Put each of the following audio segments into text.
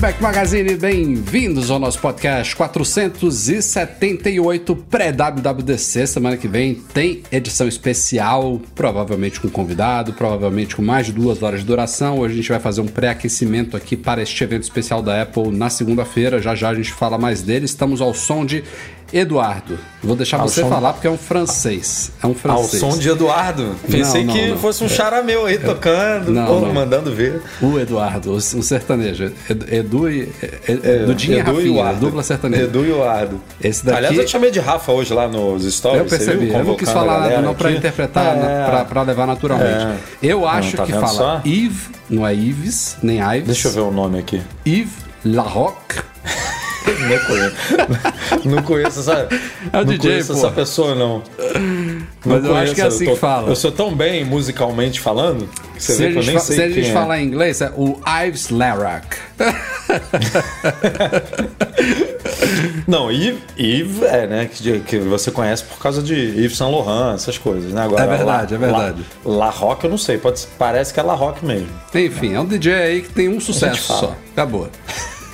Mac Magazine, bem-vindos ao nosso podcast 478 pré-WWDC. Semana que vem tem edição especial, provavelmente com convidado, provavelmente com mais de duas horas de duração. Hoje a gente vai fazer um pré-aquecimento aqui para este evento especial da Apple na segunda-feira. Já já a gente fala mais dele. Estamos ao som de Eduardo. Vou deixar Ao você som- falar porque é um francês. É um Ao francês. som de Eduardo. Pensei não, que não. fosse um charameu aí tocando, Não, ou não. mandando ver. O Eduardo, um sertanejo. Edu, e. Edu, Dudinha e Edu Rafinha, o Ardo. dupla sertaneja. Edu e o Ardo. Esse daqui- Aliás, eu te chamei de Rafa hoje lá nos stories. Eu percebi, eu não quis falar não pra aqui. interpretar, É. pra levar naturalmente. Eu acho tá que fala só? Yves, não é Yves, nem Ives. Deixa eu ver o nome aqui. Yves Larocque. Não conheço. não conheço essa, É não DJ, conheço pô. essa pessoa, não. Mas Não eu acho que é assim eu que fala. Eu sou tão bem musicalmente falando que você Se vê que eu nem sei se a gente é. falar em inglês, é o Ives Larock. Não, Yves, Yves é, né? Que, que você conhece por causa de Yves Saint Laurent, essas coisas, né? Agora, É verdade, é verdade. La, La Rock eu não sei, pode, parece que é La Rock mesmo. Enfim, é um DJ aí que tem um sucesso só. Acabou.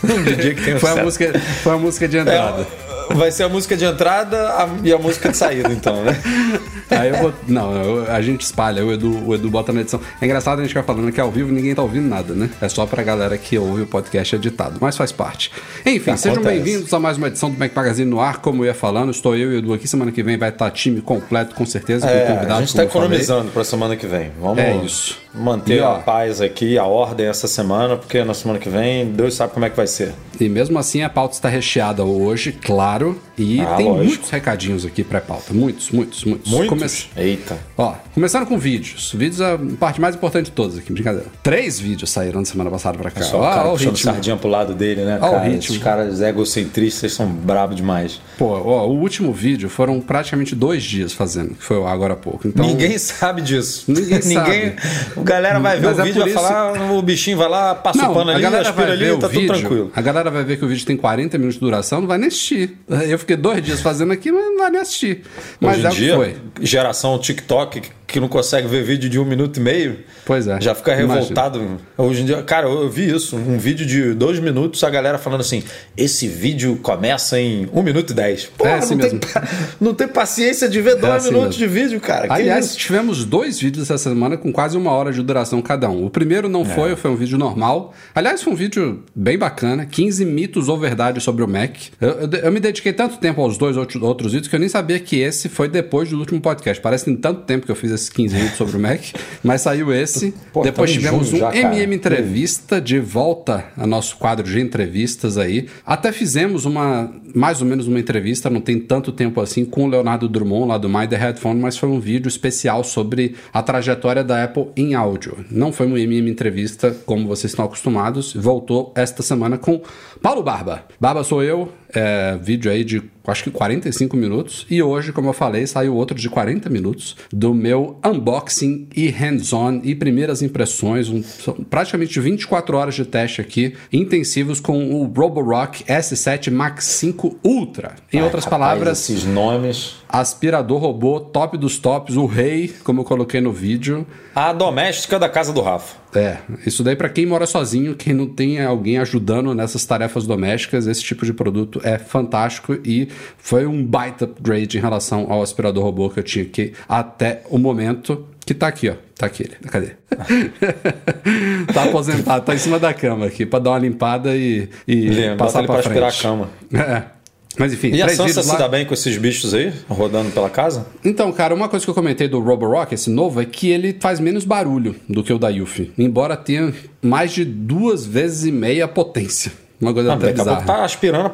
Foi a, música, foi a música de entrada. É, vai ser a música de entrada a- e a música de saída, então, né? Aí eu vou. Não, eu- a gente espalha, o Edu, o Edu bota na edição. É engraçado a gente ficar falando que ao vivo ninguém tá ouvindo nada, né? É só pra galera que ouve o podcast editado, mas faz parte. Enfim, sejam Acontece. bem-vindos a mais uma edição do Mac Magazine no ar, como eu ia falando. Estou eu e o Edu aqui. Semana que vem vai estar time completo, com certeza, com É, convidados. a gente tá economizando pra semana que vem. Vamos É isso. Manter E, ó, a paz aqui, a ordem essa semana, porque na semana que vem Deus sabe como é que vai ser. E mesmo assim a pauta está recheada hoje, claro. E Ah, tem lógico. muitos recadinhos aqui pré-pauta. Muitos, muitos, muitos. Muitos? Come- Eita. Ó, começando com vídeos. Vídeos é a parte mais importante de todas aqui, brincadeira. Três vídeos saíram da semana passada pra cá. Só o cara o ritmo. sardinha pro lado dele, né, Ó o cara? ritmo. Esses caras egocentristas são bravos demais. Pô, ó, o último vídeo foram praticamente dois dias fazendo, que foi agora há pouco. Então, Ninguém sabe disso. Ninguém O galera vai ver Mas o é vídeo e vai falar, "Ah, o bichinho vai lá, passa Não, o pano a ali, galera aspira vai ali, ver o tá vídeo, tudo tranquilo. A galera vai ver que o vídeo tem 40 minutos de duração, não vai nem assistir. Eu fiquei dois dias fazendo aqui, mas não vai nem assistir. Mas Hoje é dia, foi. geração TikTok que- não consegue ver vídeo de um minuto e meio, Pois é. já fica Imagina. revoltado. Hoje em dia, cara, eu vi isso, um vídeo de dois minutos, a galera falando assim: esse vídeo começa em um minuto e dez. Porra, É assim não, tem, mesmo. pa- não tem paciência de ver dois assim minutos mesmo. de vídeo, cara. Aliás, tivemos dois vídeos essa semana com quase uma hora de duração cada um. O primeiro não foi, foi um vídeo normal. Aliás, foi um vídeo bem bacana: 15 mitos ou verdades sobre o Mac. Eu, eu- eu me dediquei tanto tempo aos dois outros, outros vídeos que eu nem sabia que esse foi depois do último podcast. Parece que tem tanto tempo que eu fiz esses 15 vídeos sobre o Mac, mas saiu esse. Pô, depois tamo tivemos um já. MM Entrevista de volta a nosso quadro de entrevistas aí. Até fizemos uma, mais ou menos uma entrevista, não tem tanto tempo assim, com o Leonardo Drummond lá do My The Headphone, mas foi um vídeo especial sobre a trajetória da Apple em áudio. Não foi uma MM Entrevista como vocês estão acostumados. Voltou esta semana com Paulo Barba. Barba sou eu, é, vídeo aí de acho que 45 minutos. E hoje, como eu falei, saiu outro de 40 minutos do meu unboxing e hands-on e primeiras impressões. Um, são praticamente 24 horas de teste aqui, intensivos com o Roborock S7 Max 5 Ultra. Em Ai, outras rapaz, palavras, Esses nomes. Aspirador robô, top dos tops, o rei, como eu coloquei no vídeo. A doméstica da casa do Rafa. É, isso daí pra quem mora sozinho, quem não tem alguém ajudando nessas tarefas domésticas, esse tipo de produto é fantástico e foi um baita upgrade em relação ao aspirador robô que eu tinha aqui até o momento. Que tá aqui, ó. Tá aqui ele. Cadê? tá aposentado, tá em cima da cama aqui pra dar uma limpada e, e Lembra, passar pra pra frente. aspirar a cama. É. Mas enfim, E a Sansa se lá. dá bem com esses bichos aí, rodando pela casa? Então, cara, uma coisa que eu comentei do Roborock, esse novo, é que ele faz menos barulho do que o da Yuffie. Embora tenha mais de duas vezes e meia a potência. Uma coisa Não, até bizarra. tá aspirando,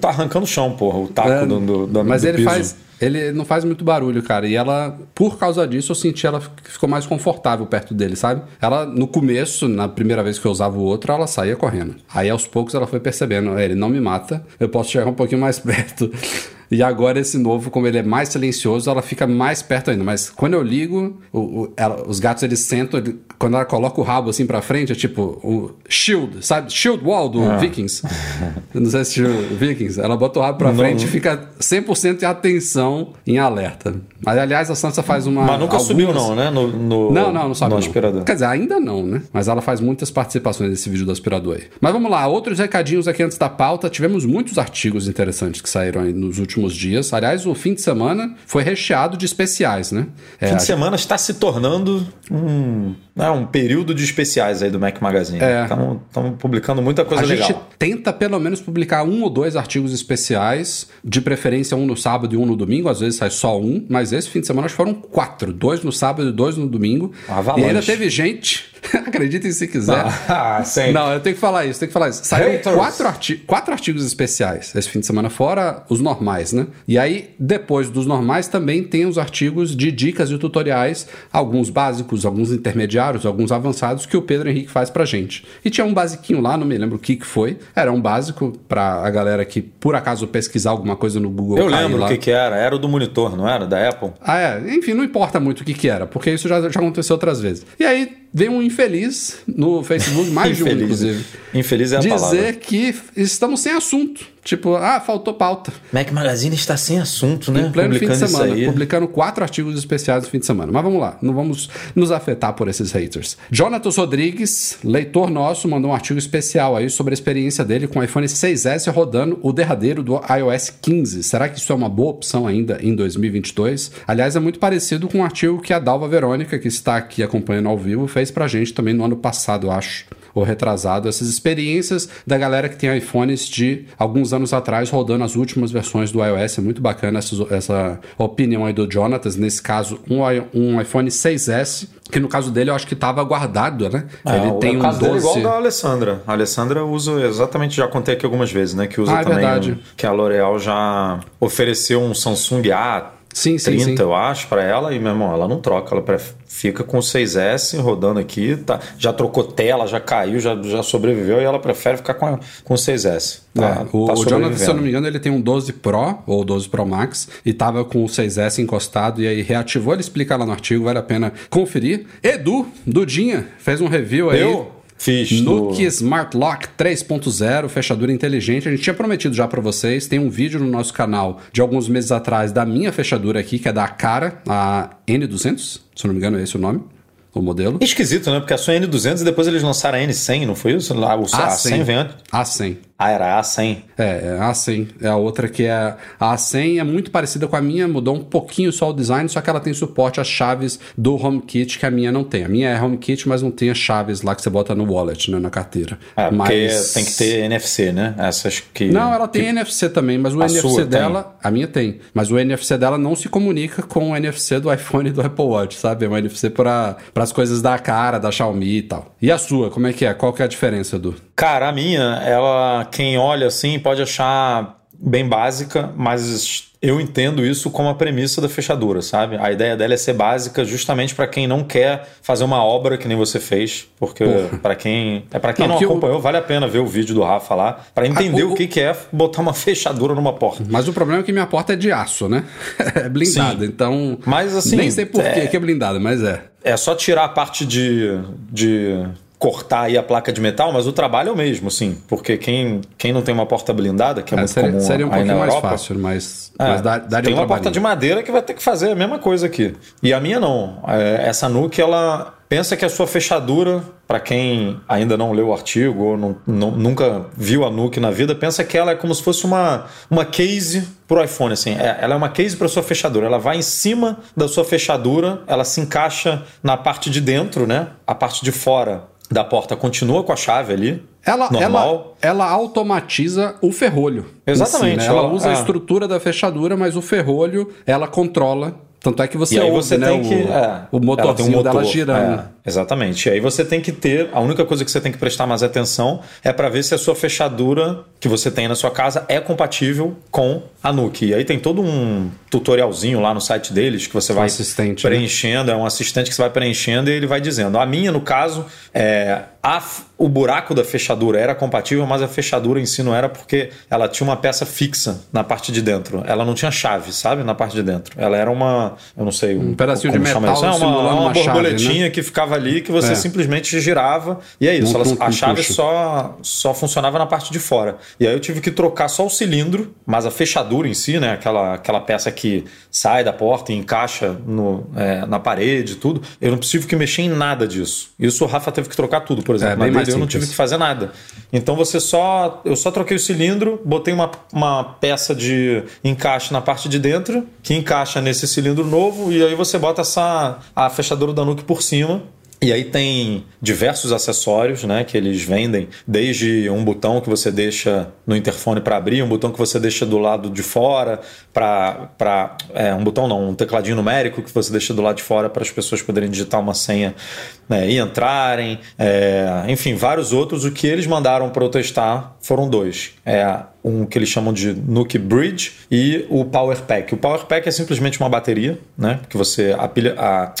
tá arrancando o chão, porra, o taco É, do, do, do mas do ele piso. faz, Ele não faz muito barulho, cara. E ela, por causa disso, eu senti ela ficou mais confortável perto dele, sabe? Ela, no começo, na primeira vez que eu usava o outro, ela saía correndo. Aí aos poucos ela foi percebendo, ele não me mata, eu posso chegar um pouquinho mais perto. E agora esse novo, como ele é mais silencioso, ela fica mais perto ainda. Mas quando eu ligo, o, o, ela, os gatos eles sentam, ele, quando ela coloca o rabo assim pra frente, é tipo o shield, sabe? Shield wall do ah. Vikings. não sei se Vikings. Ela bota o rabo pra não, frente e fica 100% de atenção em alerta. Mas aliás, a Sansa faz uma. Mas nunca algumas... subiu, não, né? No, no, não, não, não sobe. No aspirador. Quer dizer, ainda não, né? Mas ela faz muitas participações nesse vídeo do aspirador aí. Mas vamos lá, outros recadinhos aqui antes da pauta. Tivemos muitos artigos interessantes que saíram aí nos últimos dias. Aliás, o fim de semana foi recheado de especiais, né? É, fim de semana está se tornando um, né, um período de especiais aí do Mac Magazine. Estamos é. publicando muita coisa a legal. A gente tenta pelo menos publicar um ou dois artigos especiais, de preferência um no sábado e um no domingo. Às vezes sai só um, mas esse fim de semana foram quatro: dois no sábado e dois no domingo. Avalanche. E ainda teve gente Acreditem se quiser. Ah, Não, eu tenho que falar isso, tenho que falar isso. Saíram quatro, arti quatro artigos especiais esse fim de semana, fora os normais, né? E aí, depois dos normais, também tem os artigos de dicas e tutoriais, alguns básicos, alguns intermediários, alguns avançados, que o Pedro Henrique faz pra gente. E tinha um basiquinho lá, não me lembro o que, que foi. Era um básico pra a galera que, por acaso, pesquisar alguma coisa no Google. Eu lembro o que, que era. Era o do monitor, não era? Da Apple? Ah, é. Enfim, não importa muito o que, que era, porque isso já, já aconteceu outras vezes. E aí, veio um infeliz no Facebook, mais de um, inclusive. Infeliz é a dizer palavra. que estamos sem assunto. Tipo, ah, faltou pauta. Mac Magazine está sem assunto, né? Em pleno fim de semana, publicando quatro artigos especiais no fim de semana. Mas vamos lá, não vamos nos afetar por esses haters. Jonatas Rodrigues, leitor nosso, mandou um artigo especial aí sobre a experiência dele com o iPhone 6S rodando o derradeiro do iOS 15. Será que isso é uma boa opção ainda em 2022? Aliás, é muito parecido com um artigo que a Dalva Verônica, que está aqui acompanhando ao vivo, fez pra gente também no ano passado, acho ou retrasado, essas experiências da galera que tem iPhones de alguns anos atrás rodando as últimas versões do iOS. É muito bacana essa, essa opinião aí do Jonatas. Nesse caso, um, um iPhone 6S, que no caso dele eu acho que estava guardado, né? É, Ele tem um caso 12... dele é igual da Alessandra. A Alessandra usa exatamente, já contei aqui algumas vezes, né? Que usa ah, é também. Um, que a L'Oreal já ofereceu um Samsung A Sim, sim, 30, sim. eu acho, para ela, e meu irmão, ela não troca, ela fica com o 6S rodando aqui, tá, já trocou tela, já caiu, já, já sobreviveu, e ela prefere ficar com, a, com o 6S. Tá, é, o, tá o Jonathan, se eu não me engano, ele tem um 12 Pro ou 12 Pro Max e tava com o 6S encostado e aí reativou. Ele explica lá no artigo, vale a pena conferir. Edu, Dudinha, fez um review aí. Eu? Fiz. Nuke. Smart Lock 3.0, fechadura inteligente. A gente tinha prometido já para vocês. Tem um vídeo no nosso canal de alguns meses atrás da minha fechadura aqui, que é da Cara, a N200, se não me engano, é esse o nome o modelo. Esquisito, né? Porque a sua N200 e depois eles lançaram a N100, não foi isso? A, A100, A100 vem antes. A100. Ah, era a A100. É, é a A100. É a outra que é... A A100 é muito parecida com a minha, mudou um pouquinho só o design, só que ela tem suporte às chaves do HomeKit, que a minha não tem. A minha é HomeKit, mas não tem as chaves lá que você bota no wallet, né? Na carteira. É, mas... porque tem que ter NFC, né? Essas que... Não, ela tem que... NFC também, mas o a NFC dela... Tem. A minha tem. Mas o NFC dela não se comunica com o NFC do iPhone e do Apple Watch, sabe? É um NFC para as coisas da cara, da Xiaomi e tal. E a sua, como é que é? Qual que é a diferença, do? Cara, a minha, ela, quem olha assim, pode achar bem básica, mas eu entendo isso como a premissa da fechadura, sabe? A ideia dela é ser básica justamente para quem não quer fazer uma obra que nem você fez, porque para quem é para quem não, não acompanhou, eu... vale a pena ver o vídeo do Rafa lá para entender o, o, que, que é botar uma fechadura numa porta. Mas o problema é que minha porta é de aço, né? é blindada, Sim. então. Mas assim, nem sei por é... que é blindada, mas é. É só tirar a parte de, de cortar aí a placa de metal, mas o trabalho é o mesmo, assim, porque quem, quem não tem uma porta blindada, que é, é muito seria, comum seria um pouquinho mais Europa, fácil, mas, é, mas dá, daria tem um uma porta de madeira que vai ter que fazer a mesma coisa aqui. E a minha não. É, essa Nuke, ela pensa que a sua fechadura, para quem ainda não leu o artigo ou não, não, nunca viu a Nuke na vida, pensa que ela é como se fosse uma, uma case pro iPhone, assim. É, ela é uma case para sua fechadura. Ela vai em cima da sua fechadura, ela se encaixa na parte de dentro, né? A parte de fora da porta continua com a chave ali. Ela, normal. ela, ela automatiza o ferrolho. Exatamente. Si, né? Ela, ela, usa é. a estrutura da fechadura, mas o ferrolho ela controla. Tanto é que você ouve, você né, tem o, que, é, o motorzinho um motor, dela girando. É, exatamente. E aí você tem que ter. A única coisa que você tem que prestar mais atenção é para ver se a sua fechadura que você tem na sua casa é compatível com a Nuke. E aí tem todo um, tutorialzinho lá no site deles que você vai assistente, né? preenchendo, né? é um assistente que você vai preenchendo e ele vai dizendo. A minha, no caso, é, a, o buraco da fechadura era compatível, mas a fechadura em si não era porque ela tinha uma peça fixa na parte de dentro. Ela não tinha chave, sabe? Na parte de dentro. Ela era uma, eu não sei, um, um pedacinho de metal, isso. É uma, uma, borboletinha chave, né? que ficava ali que você é. simplesmente girava e é isso. Ela, a chave só, só funcionava na parte de fora. E aí eu tive que trocar só o cilindro, mas a fechadura em si, né? Aquela, aquela peça que sai da porta e encaixa no, é, na parede, tudo. Eu não tive que mexer em nada disso. Isso o Rafa teve que trocar tudo, por exemplo. É, mas eu não tive que fazer nada. Então você só. Eu só troquei o cilindro, botei uma, uma peça de encaixe na parte de dentro, que encaixa nesse cilindro novo, e aí você bota essa a fechadura da Nuke por cima e aí tem diversos acessórios, né, que eles vendem, desde um botão que você deixa no interfone para abrir, um botão que você deixa do lado de fora para é, um botão não, um tecladinho numérico que você deixa do lado de fora para as pessoas poderem digitar uma senha né, e entrarem, é, enfim, vários outros. O que eles mandaram para eu testar foram dois. É um que eles chamam de Nuke Bridge e o Power Pack. O Power Pack é simplesmente uma bateria, né, que você a pilha a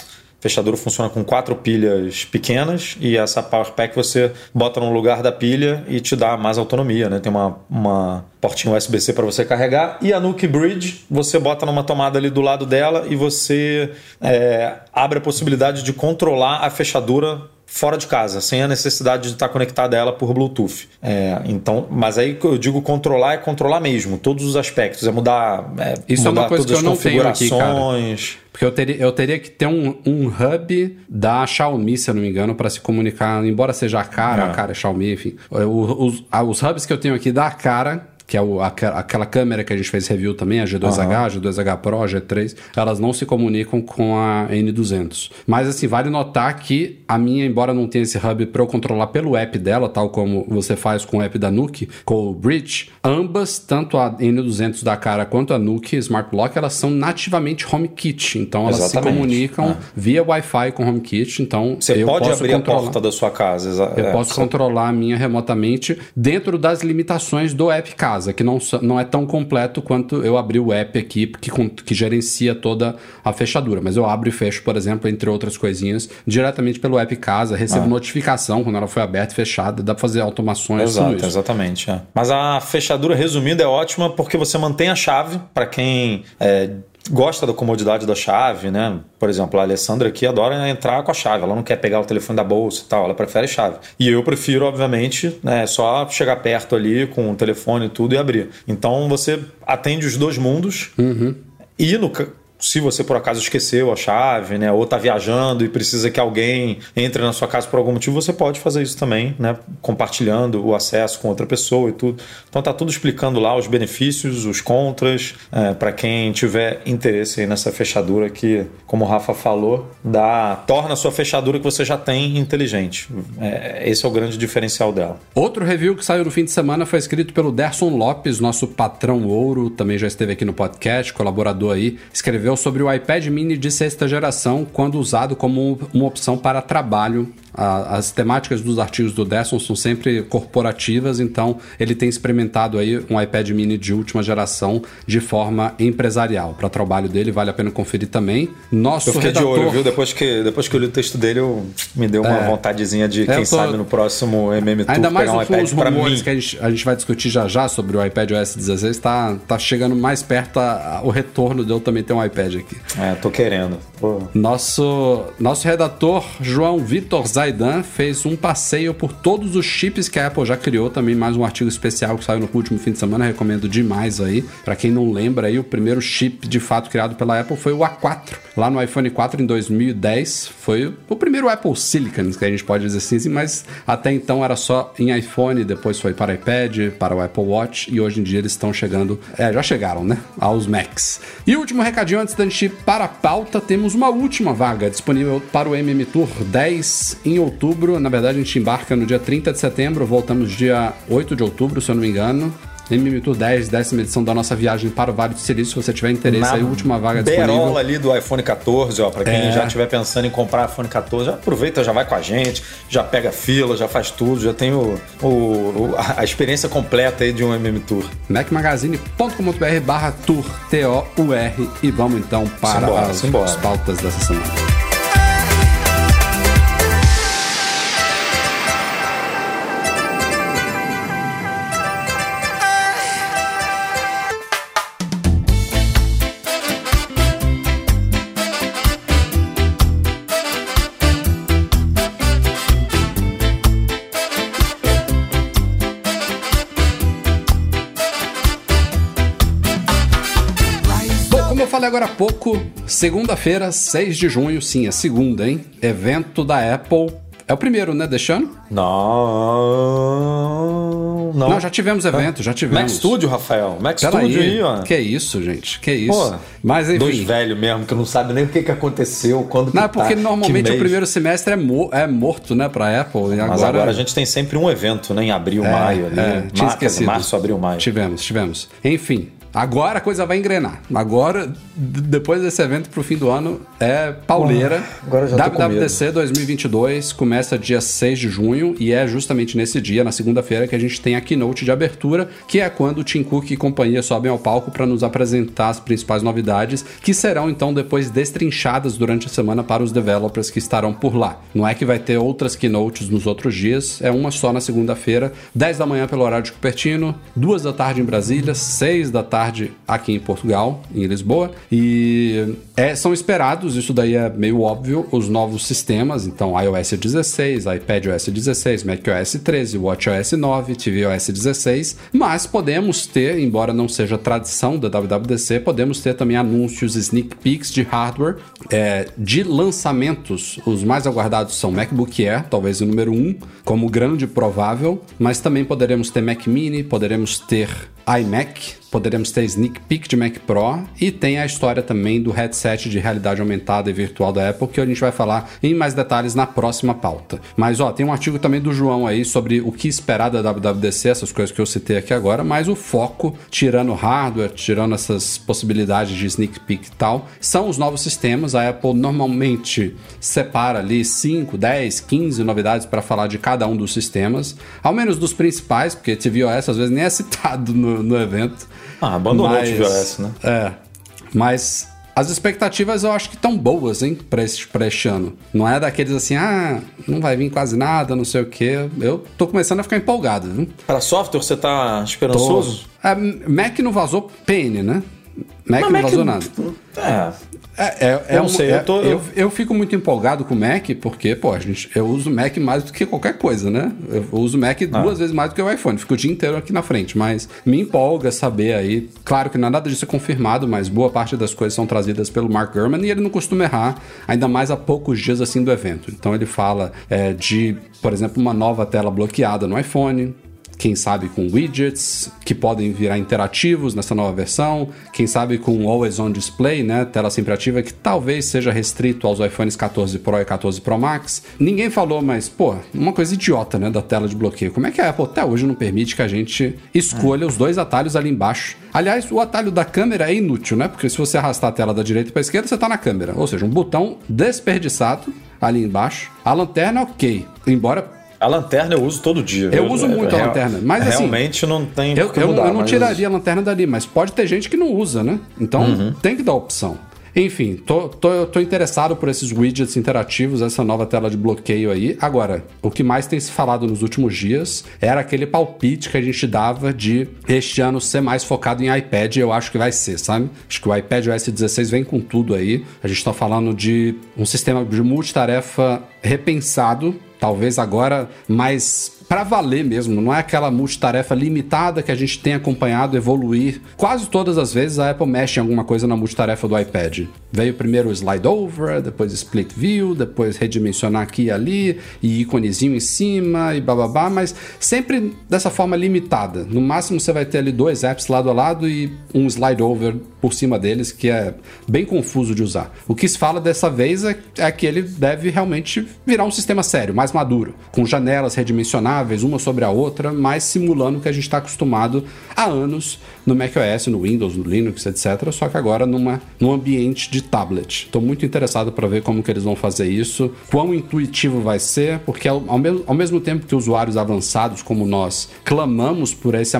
fechadura funciona com quatro pilhas pequenas e essa Power Pack você bota no lugar da pilha e te dá mais autonomia, né? Tem uma, uma portinha USB-C para você carregar e a Nuke Bridge você bota numa tomada ali do lado dela e você é, abre a possibilidade de controlar a fechadura fora de casa, sem a necessidade de estar conectada a ela por Bluetooth. É, então, mas aí eu digo controlar é controlar mesmo, todos os aspectos, é mudar, é, Isso mudar é uma coisa todas que eu as configurações. Não tenho aqui, cara. Porque eu teria, eu teria que ter um, um hub da Xiaomi, se eu não me engano, para se comunicar, embora seja a cara, é. a cara é Xiaomi, enfim. Os, os hubs que eu tenho aqui da cara que é o, aquela câmera que a gente fez review também, a G2H, uhum. a G2H Pro, a G3, elas não se comunicam com a N200. Mas assim, vale notar que a minha, embora não tenha esse hub para eu controlar pelo app dela, tal como você faz com o app da Nuke, com o Bridge, ambas, tanto a N200 da cara quanto a Nuke Smart Lock, elas são nativamente HomeKit. Então elas Exatamente. se comunicam é. via Wi-Fi com HomeKit. Então você eu pode posso abrir controlar, a porta da sua casa. Eu é, posso controlar a minha remotamente dentro das limitações do app casa casa, que não, não é tão completo quanto eu abrir o app aqui, que, que gerencia toda a fechadura. Mas eu abro e fecho, por exemplo, entre outras coisinhas, diretamente pelo app casa, recebo ah. notificação quando ela foi aberta e fechada, dá para fazer automações. Exato, exatamente. É. Mas a fechadura resumida é ótima porque você mantém a chave para quem. É, gosta da comodidade da chave, né? Por exemplo, a Alessandra aqui adora entrar com a chave, ela não quer pegar o telefone da bolsa e tal, ela prefere chave. E eu prefiro, obviamente, né, só chegar perto ali com o telefone e tudo e abrir. Então você atende os dois mundos. Uhum. E no se você por acaso esqueceu a chave, né, ou está viajando e precisa que alguém entre na sua casa por algum motivo, você pode fazer isso também, né, compartilhando o acesso com outra pessoa e tudo. Então tá tudo explicando lá os benefícios, os contras, é, para quem tiver interesse nessa fechadura que, como o Rafa falou, dá, torna a sua fechadura que você já tem inteligente. É, esse é o grande diferencial dela. Outro review que saiu no fim de semana foi escrito pelo Derson Lopes, nosso patrão ouro, também já esteve aqui no podcast, colaborador aí, escreveu sobre o iPad mini de sexta geração quando usado como uma opção para trabalho a, as temáticas dos artigos do Desson são sempre corporativas, então ele tem experimentado aí um iPad mini de última geração de forma empresarial. Para trabalho dele, vale a pena conferir também. Nosso eu fiquei redator... de olho, viu? Depois que, depois que eu li o texto dele, eu, me deu uma é, vontadezinha de, quem tô... sabe, no próximo MM Tour Ainda mais pegar um iPad para mim. que a gente, a gente vai discutir já já sobre o iPad OS 16, está tá chegando mais perto a, a, o retorno de eu também ter um iPad aqui. É, tô querendo. Pô. Nosso, nosso redator, João Vitor Zaidan fez um passeio por todos os chips que a Apple já criou, também mais um artigo especial que saiu no último fim de semana, recomendo demais aí. Para quem não lembra aí, o primeiro chip de fato criado pela Apple foi o A4, lá no iPhone 4 em 2010. Foi o primeiro Apple Silicon, que a gente pode dizer assim, mas até então era só em iPhone, depois foi para iPad, para o Apple Watch e hoje em dia eles estão chegando, é, já chegaram, né, aos Macs. E último recadinho antes da gente para a pauta, temos uma última vaga disponível para o MM Tour 10 em em outubro. Na verdade, a gente embarca no dia 30 de setembro, voltamos dia 8 de outubro, se eu não me engano. MM Tour 10, décima edição da nossa viagem para o Vale do Silício. Se você tiver interesse, Na aí última vaga Berola disponível. ali do iPhone 14, ó, pra quem É. já estiver pensando em comprar iPhone 14, já aproveita, já vai com a gente, já pega fila, já faz tudo, já tem o, o- a experiência completa aí de um MM Tour. macmagazine.com.br barra tour, T-O-U-R. E vamos então para Simbora, as, simbora. as pautas dessa semana. Agora há pouco, segunda-feira, 6 de junho, sim, é segunda, hein? Evento da Apple. É o primeiro, né, deixando? Não, não. Não, já tivemos evento, já tivemos. Mac Studio, Rafael. Mac Pera Studio aí, aí, ó. Que isso, gente, que isso. Pô, Mas enfim. Dois velhos mesmo, que não sabe nem o que, que aconteceu, quando que Não, é porque tá, normalmente o primeiro semestre é, mo- é morto, né, pra Apple. E Mas agora, agora, a gente tem sempre um evento, né? Em abril, maio ali. É, tinha Mar- esquecido. Março, abril, maio. Tivemos, tivemos. Enfim, agora a coisa vai engrenar. Agora, depois desse evento pro fim do ano, é pauleira. agora eu já WWDC 2022 começa dia 6 de junho e é justamente nesse dia, na segunda-feira, que a gente tem a keynote de abertura, que é quando o Tim Cook e companhia sobem ao palco para nos apresentar as principais novidades, que serão então depois destrinchadas durante a semana para os developers que estarão por lá. Não é que vai ter outras keynotes nos outros dias, é uma só na segunda-feira, 10 da manhã pelo horário de Cupertino, 2 da tarde em Brasília, 6 da tarde aqui em Portugal, em Lisboa. E é, são esperados, isso daí é meio óbvio, os novos sistemas, então iOS 16, iPadOS 16, macOS 13, WatchOS 9, tvOS 16, mas podemos ter, embora não seja tradição da WWDC, podemos ter também anúncios sneak peeks de hardware é, de lançamentos. Os mais aguardados são MacBook Air, talvez o número 1, como grande provável, mas também poderemos ter Mac Mini, poderemos ter iMac, poderemos ter sneak peek de Mac Pro e tem a história também do headset de realidade aumentada e virtual da Apple que a gente vai falar em mais detalhes na próxima pauta. Mas ó, tem um artigo também do João aí sobre o que esperar da WWDC, essas coisas que eu citei aqui agora, mas o foco, tirando hardware, tirando essas possibilidades de sneak peek e tal, são os novos sistemas. A Apple normalmente separa ali 5, 10, 15 novidades para falar de cada um dos sistemas, ao menos dos principais, porque tvOS às vezes nem é citado no, no evento. Ah, abandonou Mas- o tvOS, né? É. Mas as expectativas eu acho que estão boas, hein, pra este, pra este ano. Não é daqueles assim, ah, não vai vir quase nada, não sei o quê. Eu tô começando a ficar empolgado, viu? Para software, você tá esperançoso? É, Mac não vazou PN, né? Mac não, Mas Mac vazou nada. É. É, é, é Eu um- sei, é- eu tô- eu, eu fico muito empolgado com o Mac, porque, pô, gente, eu uso o Mac mais do que qualquer coisa, né? Eu uso o Mac Ah. duas vezes mais do que o iPhone, fico o dia inteiro aqui na frente, mas me empolga saber aí. Claro que nada disso é confirmado, mas boa parte das coisas são trazidas pelo Mark Gurman e ele não costuma errar, ainda mais há poucos dias assim do evento. Então ele fala é, de, por exemplo, uma nova tela bloqueada no iPhone, quem sabe com widgets que podem virar interativos nessa nova versão, quem sabe com Always On Display, né, tela sempre ativa, que talvez seja restrito aos iPhones 14 Pro e 14 Pro Max. Ninguém falou, mas, pô, uma coisa idiota, né, da tela de bloqueio. Como é que a Apple até hoje não permite que a gente escolha os dois atalhos ali embaixo? Aliás, o atalho da câmera é inútil, né, porque se você arrastar a tela da direita para esquerda, você tá na câmera. Ou seja, um botão desperdiçado ali embaixo. A lanterna, ok. Embora A lanterna eu uso todo dia. Eu uso muito a real- lanterna, mas assim, Realmente não tem Eu, eu, mudar, eu não mas- tiraria a lanterna dali, mas pode ter gente que não usa, né? Então Uhum. tem que dar opção. Enfim, tô, tô, tô interessado por esses widgets interativos, essa nova tela de bloqueio aí. Agora, o que mais tem se falado nos últimos dias era aquele palpite que a gente dava de este ano ser mais focado em iPad, eu acho que vai ser, sabe? Acho que o iPad OS 16 vem com tudo aí. A gente tá falando de um sistema de multitarefa repensado, talvez agora mais para valer mesmo, não é aquela multitarefa limitada que a gente tem acompanhado evoluir. Quase todas as vezes a Apple mexe em alguma coisa na multitarefa do iPad. Veio primeiro o slide over, depois split view, depois redimensionar aqui e ali, e íconezinho em cima e bababá, mas sempre dessa forma limitada. No máximo você vai ter ali dois apps lado a lado e um slide over por cima deles, que é bem confuso de usar. O que se fala dessa vez é, é que ele deve realmente virar um sistema sério, mais maduro, com janelas redimensionáveis estáveis uma sobre a outra, mas simulando o que a gente está acostumado há anos no macOS, no Windows, no Linux, etc. Só que agora numa, num ambiente de tablet. Estou muito interessado para ver como que eles vão fazer isso, quão intuitivo vai ser, porque ao, ao, mesmo, ao mesmo tempo que usuários avançados como nós clamamos por esse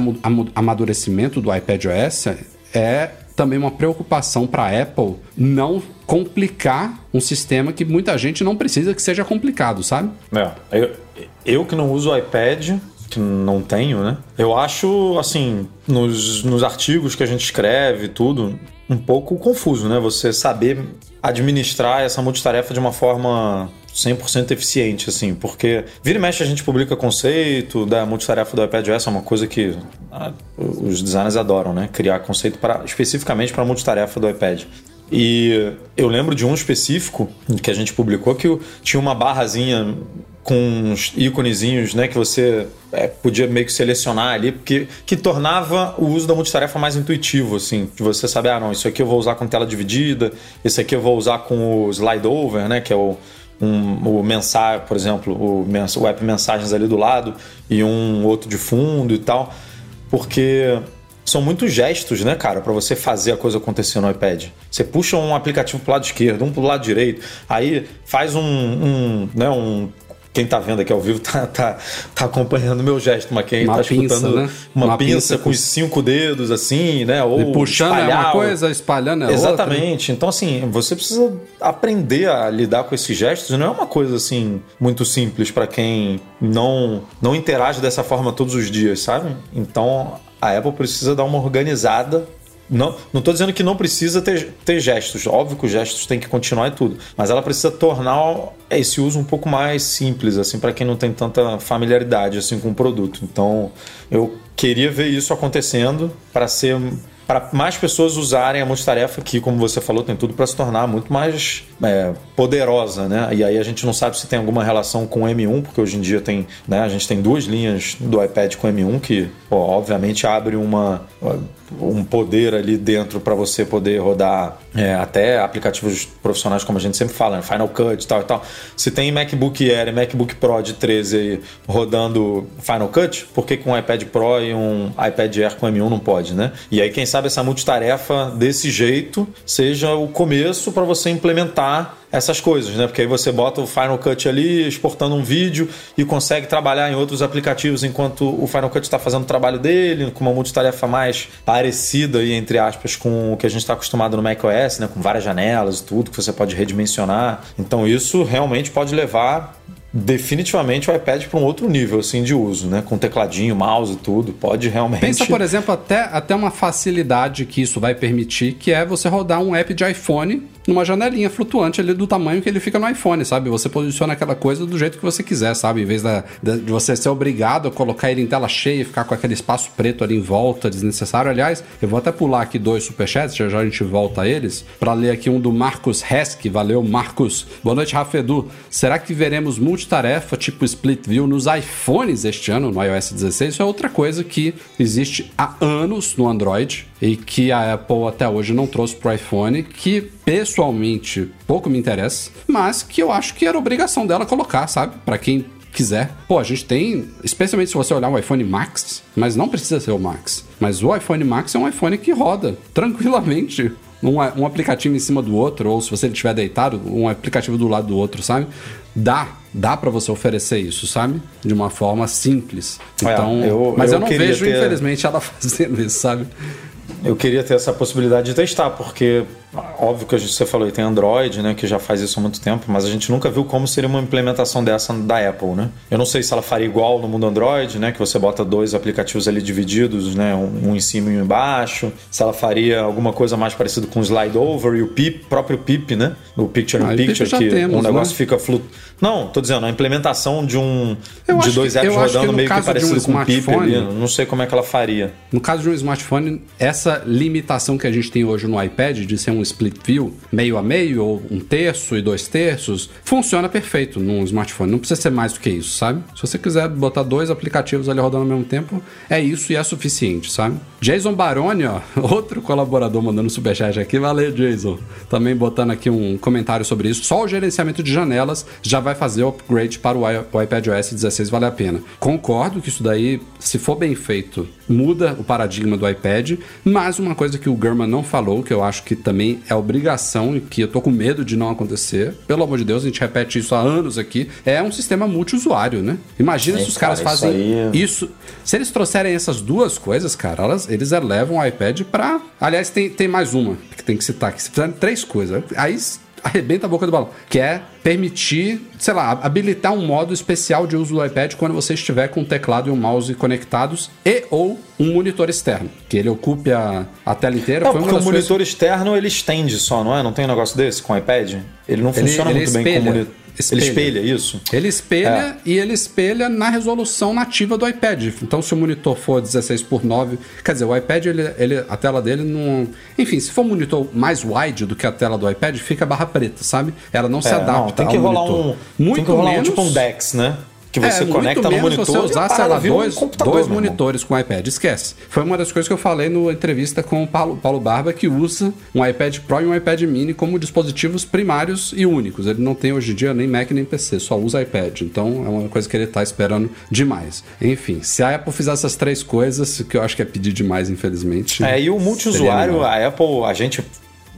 amadurecimento do iPadOS, é também uma preocupação para a Apple não complicar um sistema que muita gente não precisa que seja complicado, sabe? É, eu, eu que não uso iPad, que não tenho, né? Eu acho, assim, nos, nos artigos que a gente escreve tudo, um pouco confuso, né? Você saber administrar essa multitarefa de uma forma 100% eficiente, assim, porque vira e mexe a gente publica conceito da multitarefa do iPadOS, é uma coisa que ah, os designers adoram, né? Criar conceito para especificamente para multitarefa do iPad. E eu lembro de um específico que a gente publicou que tinha uma barrazinha com uns íconezinhos, né, que você é, podia meio que selecionar ali, porque que tornava o uso da multitarefa mais intuitivo, assim, de você saber, ah, não, isso aqui eu vou usar com tela dividida, esse aqui eu vou usar com o slide over, né, que é o um, o mensagem, por exemplo, o, o app mensagens ali do lado e um outro de fundo e tal, porque são muitos gestos, né, cara, para você fazer a coisa acontecer no iPad. Você puxa um aplicativo pro lado esquerdo, um pro lado direito, aí faz um, um né, um quem tá vendo aqui ao vivo tá, tá, tá acompanhando o meu gesto, mas quem tá pinça, escutando né? uma, uma pinça, pinça com os cinco dedos, assim, né? Ou e puxando espalhar, é uma coisa, espalhando é Exatamente. outra. Então, assim, você precisa aprender a lidar com esses gestos. Não é uma coisa, assim, muito simples para quem não, não interage dessa forma todos os dias, sabe? Então, a Apple precisa dar uma organizada não, tô dizendo que não precisa ter, ter gestos. Óbvio que os gestos têm que continuar e tudo. Mas ela precisa tornar esse uso um pouco mais simples, assim, para quem não tem tanta familiaridade assim com o produto. Então, eu queria ver isso acontecendo para ser para mais pessoas usarem a multitarefa que, como você falou, tem tudo para se tornar muito mais é, poderosa, né? E aí a gente não sabe se tem alguma relação com o M1, porque hoje em dia tem, né? A gente tem duas linhas do iPad com M1 que, pô, obviamente, abre uma um poder ali dentro para você poder rodar é, até aplicativos profissionais, como a gente sempre fala, né? Final Cut e tal e tal. Se tem MacBook Air e MacBook Pro de 13 aí rodando Final Cut, por que, que um iPad Pro e um iPad Air com M1 não pode, né? E aí, quem sabe essa multitarefa desse jeito seja o começo para você implementar essas coisas, né? Porque aí você bota o Final Cut ali, exportando um vídeo e consegue trabalhar em outros aplicativos enquanto o Final Cut está fazendo o trabalho dele, com uma multitarefa mais parecida, entre aspas, com o que a gente está acostumado no macOS, né? Com várias janelas e tudo, que você pode redimensionar. Então isso realmente pode levar definitivamente o iPad para um outro nível assim de uso, né? Com tecladinho, mouse e tudo, pode realmente. Pensa, por exemplo, até, até uma facilidade que isso vai permitir, que é você rodar um app de iPhone numa janelinha flutuante ali do tamanho que ele fica no iPhone, sabe? Você posiciona aquela coisa do jeito que você quiser, sabe? Em vez da, de você ser obrigado a colocar ele em tela cheia e ficar com aquele espaço preto ali em volta, desnecessário. Aliás, eu vou até pular aqui dois superchats, já já a gente volta a eles, para ler aqui um do Marcos Hesk. Valeu, Marcos. Boa noite, Rafedu. Será que veremos multitarefa tipo Split View nos iPhones este ano, no iOS 16? Isso é outra coisa que existe há anos no Android e que a Apple até hoje não trouxe pro iPhone, que pessoalmente pouco me interessa, mas que eu acho que era obrigação dela colocar, sabe? Para quem quiser. Pô, a gente tem, especialmente se você olhar o iPhone Max, mas não precisa ser o Max. Mas o iPhone Max é um iPhone que roda tranquilamente um, um aplicativo em cima do outro, ou se você estiver deitado, um aplicativo do lado do outro, sabe? Dá, dá para você oferecer isso, sabe? De uma forma simples. Então, é, eu, mas eu, eu não vejo, ter... infelizmente, ela fazendo isso, sabe? Eu queria ter essa possibilidade de testar, porque óbvio que a gente, você falou, tem Android, né, que já faz isso há muito tempo, mas a gente nunca viu como seria uma implementação dessa da Apple, né? Eu não sei se ela faria igual no mundo Android, né, que você bota dois aplicativos ali divididos, né, um, em cima e um embaixo. Se ela faria alguma coisa mais parecida com o Slide Over e o PIP, próprio PIP, né? O Picture in ah, Picture, que temos, o negócio né? fica flutuando. Não, tô dizendo, a implementação de um eu de dois apps rodando que meio que parecido um com o PIP ali, não sei como é que ela faria. No caso de um smartphone, essa limitação que a gente tem hoje no iPad de ser um split view, meio a meio, ou um terço e dois terços, funciona perfeito num smartphone. Não precisa ser mais do que isso, sabe? Se você quiser botar dois aplicativos ali rodando ao mesmo tempo, é isso e é suficiente, sabe? Jason Baroni, ó, outro colaborador mandando superchat aqui. Valeu, Jason. Também botando aqui um comentário sobre isso. Só o gerenciamento de janelas já vai fazer o upgrade para o iPad OS 16 vale a pena. Concordo que isso daí, se for bem feito, muda o paradigma do iPad, mas uma coisa que o Gurman não falou, que eu acho que também é obrigação e que eu tô com medo de não acontecer, pelo amor de Deus, a gente repete isso há anos aqui, é um sistema multiusuário, né? Imagina Sim, se os caras cara, fazem isso, aí... isso, Se eles trouxerem essas duas coisas, cara, elas, eles elevam o iPad para. Aliás, tem, tem mais uma que tem que citar aqui. Se fizerem três coisas, aí arrebenta a boca do balão, que é permitir, sei lá, habilitar um modo especial de uso do iPad quando você estiver com o teclado e o mouse conectados e ou um monitor externo, que ele ocupe a, a tela inteira. Não, porque o monitor coisas... externo ele estende só, não é? Não tem um negócio desse com o iPad? Ele não funciona ele, ele muito espelha. bem com o monitor. Espelha. Ele espelha isso? Ele espelha é. e ele espelha na resolução nativa do iPad. Então, se o monitor for 16 por 9, quer dizer, o iPad, ele, ele, a tela dele não. Enfim, se for um monitor mais wide do que a tela do iPad, fica barra preta, sabe? Ela não é, se adapta. Não, tem que rolar monitor. um. Muito tem que rolar menos, um, tipo um DeX, né? Que você é, conecta no monitor. você usar, sei lá, dois, um dois monitores com iPad. Esquece. Foi uma das coisas que eu falei na entrevista com o Paulo, Paulo Barba, que usa um iPad Pro e um iPad Mini como dispositivos primários e únicos. Ele não tem hoje em dia nem Mac nem PC, só usa iPad. Então é uma coisa que ele está esperando demais. Enfim, se a Apple fizer essas três coisas, que eu acho que é pedir demais, infelizmente. É, e o multiusuário, a Apple, a gente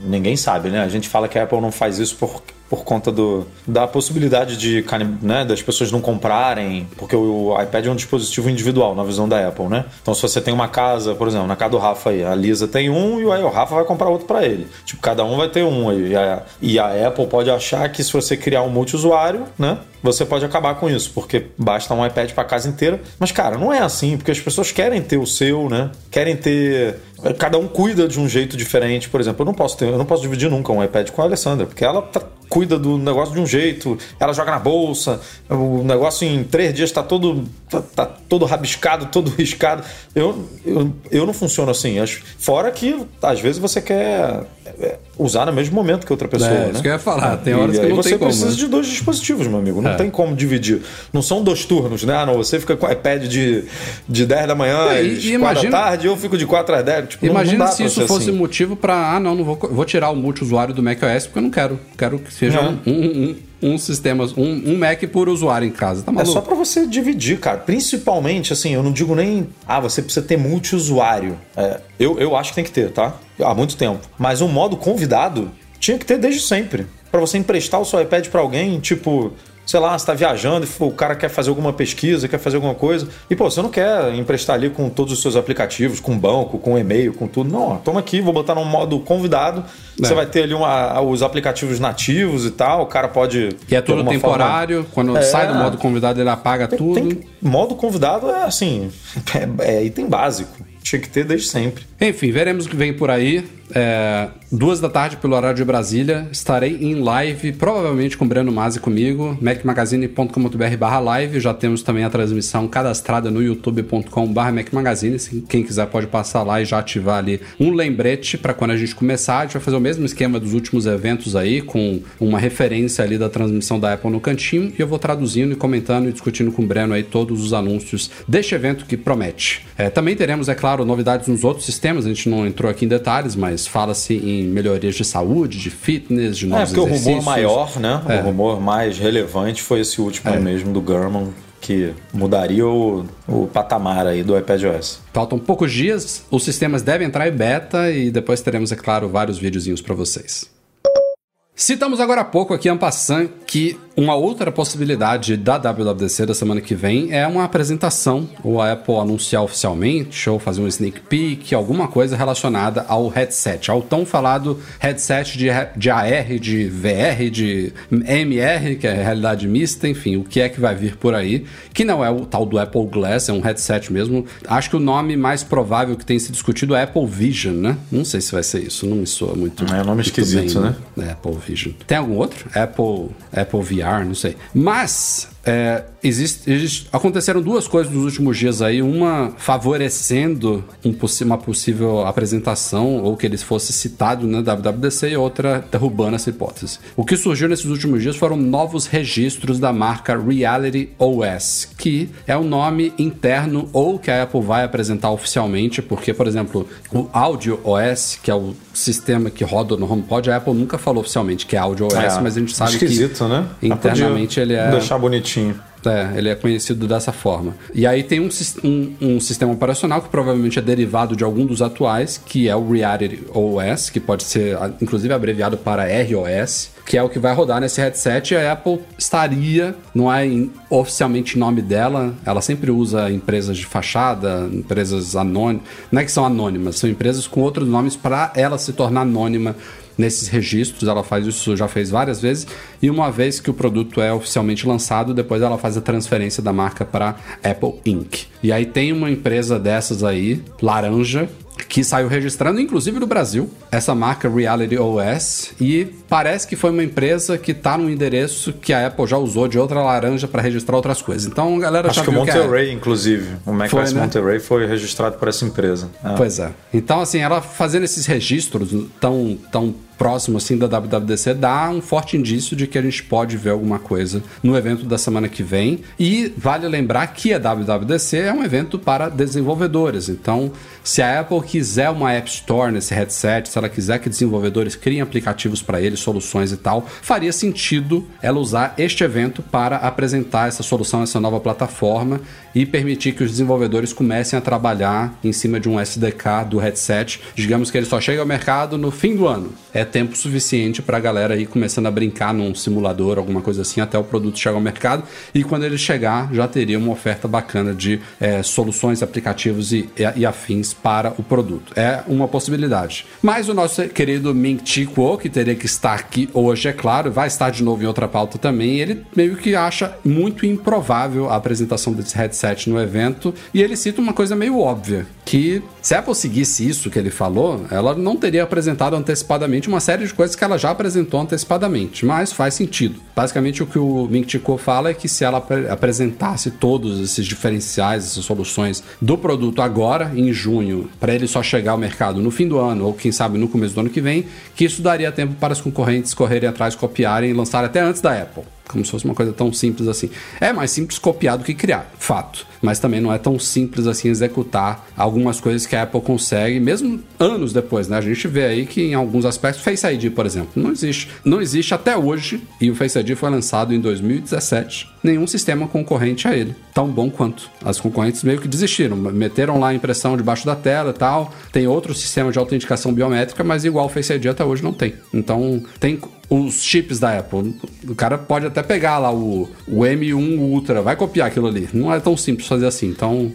ninguém sabe, né? A gente fala que a Apple não faz isso por, por conta do, da possibilidade de né, das pessoas não comprarem, porque o iPad é um dispositivo individual na visão da Apple, né? Então se você tem uma casa, por exemplo, na casa do Rafa aí, a Lisa tem um e o Rafa vai comprar outro para ele. Tipo, cada um vai ter um aí. E a, e a Apple pode achar que se você criar um multiusuário, né? Você pode acabar com isso, porque basta um iPad para casa inteira. Mas, cara, não é assim, porque as pessoas querem ter o seu, né? Querem ter cada um cuida de um jeito diferente. Por exemplo, eu não posso ter, eu não posso dividir nunca um iPad com a Alessandra, porque ela tá, cuida do negócio de um jeito, ela joga na bolsa, o negócio em três dias está todo tá, tá, todo rabiscado, todo riscado. Eu, eu, eu não funciono assim. Fora que às vezes você quer é, usar no mesmo momento que outra pessoa. É, né? isso que eu ia falar. Tem horas e que não você tem como. Você precisa né? de dois dispositivos, meu amigo. Não é. tem como dividir. Não são dois turnos, né? Ah, não, você fica com o iPad de, de 10 da manhã é, e, e 4 da tarde, eu fico de 4 às 10. Tipo, imagina não, não se isso fosse assim. motivo para, ah, não, não vou, vou tirar o multiusuário do macOS porque eu não quero. Quero que seja um, um, um, um sistema, um, um Mac por usuário em casa. Tá maluco? É só para você dividir, cara. Principalmente, assim, eu não digo nem, ah, você precisa ter multiusuário. É, eu, eu acho que tem que ter, tá? Há muito tempo. Mas o modo convidado tinha que ter desde sempre. Para você emprestar o seu iPad para alguém, tipo, sei lá, você tá viajando e o cara quer fazer alguma pesquisa, quer fazer alguma coisa. E, pô, você não quer emprestar ali com todos os seus aplicativos, com banco, com e-mail, com tudo. Não, ó, toma aqui, vou botar no modo convidado. É. Você vai ter ali uma, os aplicativos nativos e tal. O cara pode. Que é tudo temporário. Forma... Quando é... sai do modo convidado, ele apaga tem, tudo. Tem... Modo convidado é assim, é, é item básico. Tinha que ter desde sempre. Enfim, veremos o que vem por aí. É, duas da tarde pelo horário de Brasília. Estarei em live, provavelmente com o Breno Masi comigo, macmagazine.com.br barra live. Já temos também a transmissão cadastrada no youtube.com barra macmagazine. Quem quiser pode passar lá e já ativar ali um lembrete para quando a gente começar. A gente vai fazer o mesmo esquema dos últimos eventos aí, com uma referência ali da transmissão da Apple no cantinho. E eu vou traduzindo e comentando e discutindo com o Breno aí todos os anúncios deste evento que promete. É, também teremos, é claro, novidades nos outros sistemas. A gente não entrou aqui em detalhes, mas fala-se em melhorias de saúde, de fitness, de é, novos é, porque exercícios. o rumor maior, né? É. O rumor mais relevante foi esse último é. mesmo do Gurman, que mudaria o, o patamar aí do iPadOS. Faltam poucos dias, os sistemas devem entrar em beta e depois teremos, é claro, vários videozinhos para vocês. Citamos agora há pouco aqui, Ampassan, que uma outra possibilidade da WWDC da semana que vem é uma apresentação, ou a Apple anunciar oficialmente, ou fazer um sneak peek, alguma coisa relacionada ao headset, ao tão falado headset de, de AR, de VR, de MR, que é realidade mista, enfim, o que é que vai vir por aí, que não é o tal do Apple Glass, é um headset mesmo. Acho que o nome mais provável que tem se discutido é Apple Vision, né? Não sei se vai ser isso, não me soa muito. É um nome esquisito, bem, né? É, Apple Vision. Tem algum outro? Apple, Apple VR, não sei. Mas é, existe, existe, aconteceram duas coisas nos últimos dias aí, uma favorecendo um, uma possível apresentação ou que ele fosse citado na WWDC e outra derrubando essa hipótese. O que surgiu nesses últimos dias foram novos registros da marca Reality OS, que é o nome interno ou que a Apple vai apresentar oficialmente, porque, por exemplo, o Audio OS, que é o sistema que roda no HomePod, a Apple nunca falou oficialmente que é Audio OS, é, mas a gente sabe que né? internamente ele é deixar bonitinho é, ele é conhecido dessa forma. E aí tem um, um, um, sistema operacional que provavelmente é derivado de algum dos atuais, que é o Reality OS, que pode ser inclusive abreviado para ROS, que é o que vai rodar nesse headset. E a Apple estaria, não é em, oficialmente nome dela, ela sempre usa empresas de fachada, empresas anônimas, não é que são anônimas, são empresas com outros nomes para ela se tornar anônima nesses registros. Ela faz isso, já fez várias vezes. E uma vez que o produto é oficialmente lançado, depois ela faz a transferência da marca para Apple Inc. E aí tem uma empresa dessas aí, laranja, que saiu registrando, inclusive no Brasil, essa marca Reality OS. E parece que foi uma empresa que está no endereço que a Apple já usou de outra laranja para registrar outras coisas. Então, a galera Acho que o Monterey, que é... inclusive. O macOS né? Monterey foi registrado por essa empresa. É. Pois é. Então, assim, ela fazendo esses registros tão, tão próximo assim da WWDC dá um forte indício de que a gente pode ver alguma coisa no evento da semana que vem. E vale lembrar que a WWDC é um evento para desenvolvedores. Então, se a Apple quiser uma App Store nesse headset, se ela quiser que desenvolvedores criem aplicativos para ele, soluções e tal, faria sentido ela usar este evento para apresentar essa solução, essa nova plataforma e permitir que os desenvolvedores comecem a trabalhar em cima de um SDK do headset. Digamos que ele só chega ao mercado no fim do ano. É tempo suficiente para a galera ir começando a brincar num simulador, alguma coisa assim, até o produto chegar ao mercado. E quando ele chegar, já teria uma oferta bacana de é, soluções, aplicativos e, e, e, afins para o produto. É uma possibilidade. Mas o nosso querido Ming Chi Kuo, que teria que estar aqui hoje, é claro, vai estar de novo em outra pauta também. Ele meio que acha muito improvável a apresentação desse headset no evento. E ele cita uma coisa meio óbvia: que se a Apple seguisse isso que ele falou, ela não teria apresentado antecipadamente uma série de coisas que ela já apresentou antecipadamente, mas faz sentido. Basicamente, o que o Ming Chico fala é que se ela apresentasse todos esses diferenciais, essas soluções do produto agora, em junho, para ele só chegar ao mercado no fim do ano, ou quem sabe no começo do ano que vem, que isso daria tempo para os concorrentes correrem atrás, copiarem e lançar até antes da Apple como se fosse uma coisa tão simples assim. É mais simples copiar do que criar, fato. Mas também não é tão simples assim executar algumas coisas que a Apple consegue, mesmo anos depois, né? A gente vê aí que em alguns aspectos, Face ID, por exemplo, não existe. Não existe até hoje, e o Face ID foi lançado em 2017, nenhum sistema concorrente a ele, tão bom quanto. As concorrentes meio que desistiram, meteram lá a impressão debaixo da tela e tal. Tem outro sistema de autenticação biométrica, mas igual o Face ID até hoje não tem. Então, tem os chips da Apple. O cara pode até pegar lá o, o M1 Ultra, vai copiar aquilo ali. Não é tão simples fazer assim. Então,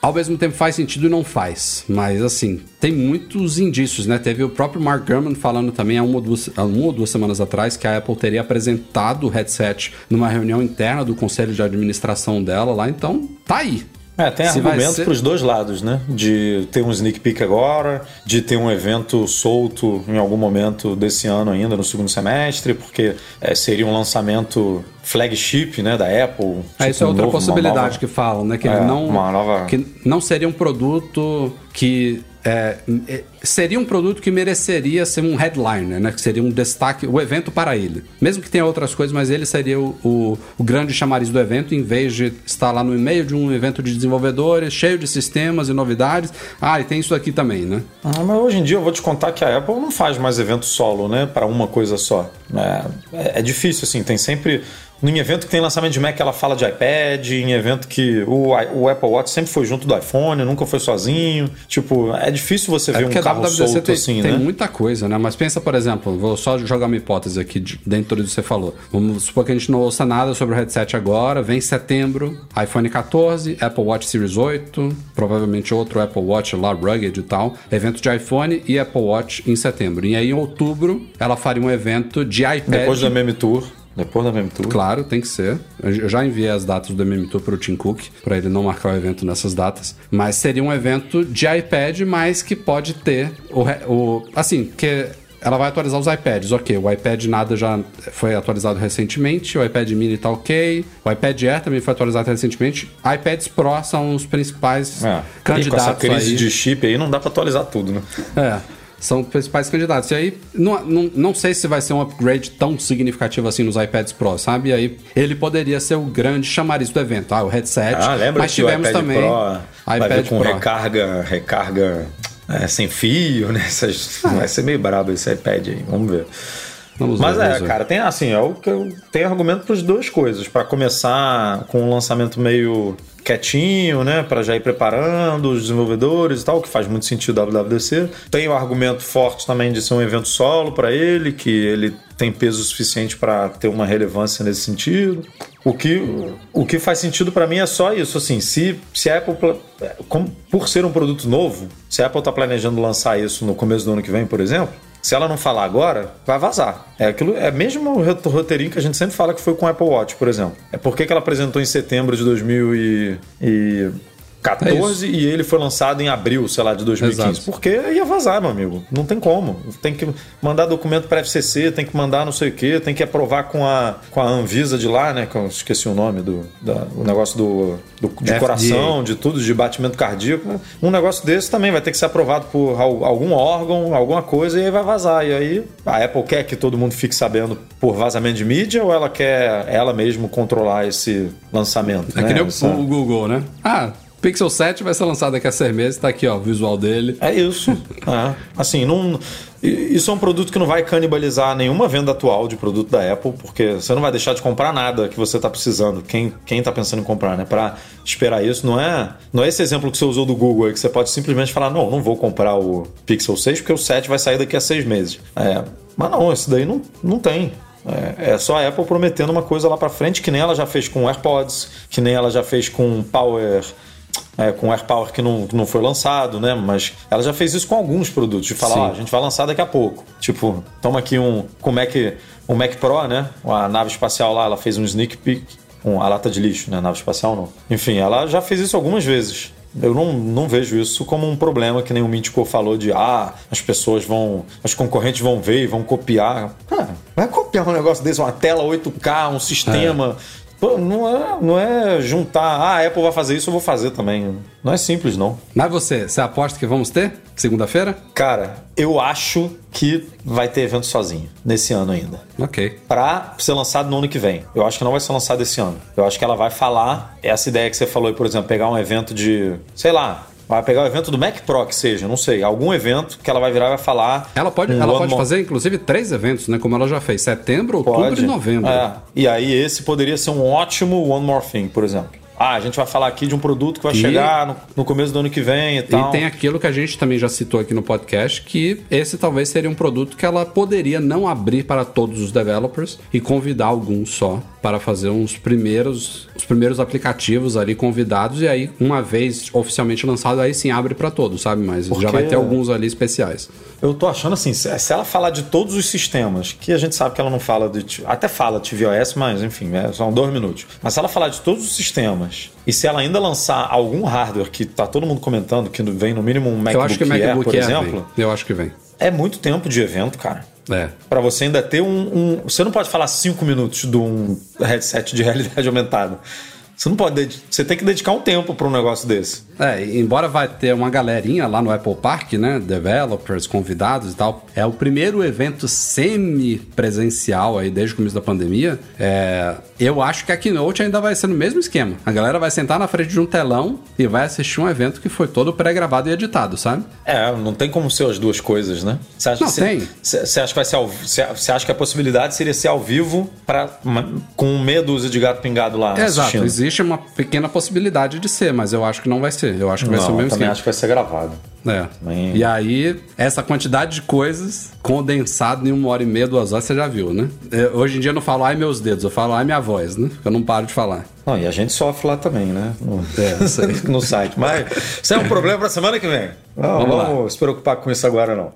ao mesmo tempo faz sentido e não faz. Mas assim, tem muitos indícios, né? Teve o próprio Mark Gurman falando também há uma ou duas, uma ou duas semanas atrás que a Apple teria apresentado o headset numa reunião interna do conselho de administração dela lá. Então, tá aí. É, tem Se argumentos ser... para os dois lados, né? De ter um sneak peek agora, de ter um evento solto em algum momento desse ano ainda, no segundo semestre, porque é, seria um lançamento flagship né, da Apple. É, tipo isso é outra novo, possibilidade nova... que falam, né? Que, é, não, nova... que não seria um produto que é, seria um produto que mereceria ser um headliner, né? Que seria um destaque, o evento para ele. Mesmo que tenha outras coisas, mas ele seria o, o, o grande chamariz do evento, em vez de estar lá no meio de um evento de desenvolvedores, cheio de sistemas e novidades. Ah, e tem isso aqui também, né? Ah, mas hoje em dia eu vou te contar que a Apple não faz mais evento solo, né? Para uma coisa só. É, é, é difícil, assim, tem sempre em evento que tem lançamento de Mac, ela fala de iPad. Em evento que o, o Apple Watch sempre foi junto do iPhone, nunca foi sozinho. Tipo, é difícil você é ver um carro solto tem, assim, tem né? Muita coisa, né? Mas pensa, por exemplo, vou só jogar uma hipótese aqui de, dentro do que você falou. Vamos supor que a gente não ouça nada sobre o headset agora. Vem setembro, iPhone 14, Apple Watch Series 8, provavelmente outro Apple Watch lá, rugged e tal. Evento de iPhone e Apple Watch em setembro. E aí, em outubro, ela faria um evento de iPad. Depois da Meme Tour. Depois da MM Tour? Claro, tem que ser. Eu já enviei as datas do MM Tour para o Tim Cook, para ele não marcar o evento nessas datas. Mas seria um evento de iPad, mas que pode ter o. o assim, que ela vai atualizar os iPads. Ok, o iPad nada já foi atualizado recentemente, o iPad mini tá ok, o iPad Air também foi atualizado recentemente. iPads Pro são os principais É. candidatos E com essa crise aí. de chip aí não dá pra atualizar tudo, né? É, são os principais candidatos. E aí, não, não, não sei se vai ser um upgrade tão significativo assim nos iPads Pro, sabe? E aí, ele poderia ser o grande chamariz do evento. Ah, o headset. Ah, lembra mas que o tivemos iPad também Pro iPad com Pro. recarga, recarga é, sem fio, né? Essas- Vai ser meio brabo esse iPad aí, vamos ver. Vamos Mas ver, é, vamos ver. cara, tem assim, é o que eu tenho argumento para as duas coisas. Para começar com um lançamento meio quietinho, né, para já ir preparando os desenvolvedores e tal, que faz muito sentido a WWDC. Tem o argumento forte também de ser um evento solo para ele, que ele tem peso suficiente para ter uma relevância nesse sentido. O que, o que faz sentido para mim é só isso, assim, se, se a Apple, como- por ser um produto novo, se a Apple está planejando lançar isso no começo do ano que vem, por exemplo, se ela não falar agora, vai vazar. É aquilo, é mesmo o ro- roteirinho que a gente sempre fala que foi com o Apple Watch, por exemplo. É porque que ela apresentou em setembro de 2014 É e ele foi lançado em abril, sei lá, de 2015. Exato. Porque ia vazar, meu amigo. Não tem como. Tem que mandar documento para FCC, tem que mandar não sei o quê, tem que aprovar com a, com a Anvisa de lá, né? Que eu esqueci o nome do da- o negócio do, do de FDA. coração, de tudo, de batimento cardíaco. Um negócio desse também vai ter que ser aprovado por al- algum órgão, alguma coisa, e aí vai vazar. E aí a Apple quer que todo mundo fique sabendo por vazamento de mídia ou ela quer ela mesmo controlar esse lançamento? É né? que nem Essa- o Google, né? Ah, Pixel 7 vai ser lançado daqui a seis meses, tá aqui, ó, o visual dele. É isso. É. Assim, não, isso é um produto que não vai canibalizar nenhuma venda atual de produto da Apple, porque você não vai deixar de comprar nada que você está precisando. Quem, quem tá pensando em comprar, né? Para esperar isso, não é, não é esse exemplo que você usou do Google, aí, que você pode simplesmente falar: não, não vou comprar o Pixel 6 porque o 7 vai sair daqui a seis meses. É, mas não, esse daí não, não tem. É, é só a Apple prometendo uma coisa lá para frente, que nem ela já fez com AirPods, que nem ela já fez com Power é, com o AirPower que não, que não foi lançado, né? Mas ela já fez isso com alguns produtos, de falar, ó, a gente vai lançar daqui a pouco. Tipo, toma aqui um com o Mac, um Mac Pro, né? A nave espacial lá, ela fez um sneak peek, com a lata de lixo, né? Nave espacial não. Enfim, ela já fez isso algumas vezes. Eu não, não vejo isso como um problema que nem o Mítico falou de ah, as pessoas vão. Os concorrentes vão ver e vão copiar. Ah, vai copiar um negócio desse, uma tela 8K, um sistema. Pô, não é, não é juntar, ah, a Apple vai fazer isso, eu vou fazer também. Não é simples, não. Mas você, você aposta que vamos ter? Segunda-feira? Cara, eu acho que vai ter evento sozinho, nesse ano ainda. Ok. Pra ser lançado no ano que vem. Eu acho que não vai ser lançado esse ano. Eu acho que ela vai falar essa ideia que você falou aí, por exemplo, pegar um evento de, sei lá, vai pegar o evento do Mac Pro que seja, não sei, algum evento que ela vai virar e vai falar. Ela pode, um ela pode fazer, inclusive, três eventos, né? Como ela já fez. Setembro, outubro Pode. e novembro. É. E aí esse poderia ser um ótimo One More Thing, por exemplo. Ah, a gente vai falar aqui de um produto que vai E- chegar no, no começo do ano que vem e E tal. tem aquilo que a gente também já citou aqui no podcast, que esse talvez seria um produto que ela poderia não abrir para todos os developers e convidar alguns só para fazer uns primeiros, os primeiros aplicativos ali convidados e aí uma vez oficialmente lançado aí sim abre para todos, sabe? Mas já Porque- vai ter alguns ali especiais. Eu tô achando assim, se ela falar de todos os sistemas, que a gente sabe que ela não fala de. Até fala tvOS, mas enfim, é, são dois minutos. Mas se ela falar de todos os sistemas, e se ela ainda lançar algum hardware que tá todo mundo comentando, que vem no mínimo um Eu MacBook, acho que o Air, MacBook por Air exemplo, vem. Eu acho que vem. é muito tempo de evento, cara. É. Pra você ainda ter um, um- Você não pode falar cinco minutos de um headset de realidade aumentada. Você não pode. Você tem que dedicar um tempo pra um negócio desse. É, embora vai ter uma galerinha lá no Apple Park, né? Developers, convidados e tal. É o primeiro evento semi-presencial aí desde o começo da pandemia. É, eu acho que a Keynote ainda vai ser no mesmo esquema. A galera vai sentar na frente de um telão e vai assistir um evento que foi todo pré-gravado e editado, sabe? É, não tem como ser as duas coisas, né? Você acha Não, que tem. Você você acha que vai ser ao, você você acha que a possibilidade seria ser ao vivo para com meia dúzia de gato pingado lá Exato, assistindo? Existe uma pequena possibilidade de ser, mas eu acho que não vai ser. Eu acho que vai ser o Não, eu mesmo também esquema. acho que vai ser gravado. É. Também- E aí, essa quantidade de coisas condensado em uma hora e meia, duas horas, você já viu, né? É, hoje em dia eu não falo ai meus dedos, eu falo ai minha voz, né? Eu não paro de falar. Não, e a gente sofre lá também, né? No, É, no site. Mas isso é um problema para semana que vem. Não, Vamos vamos, se preocupar com isso agora, não.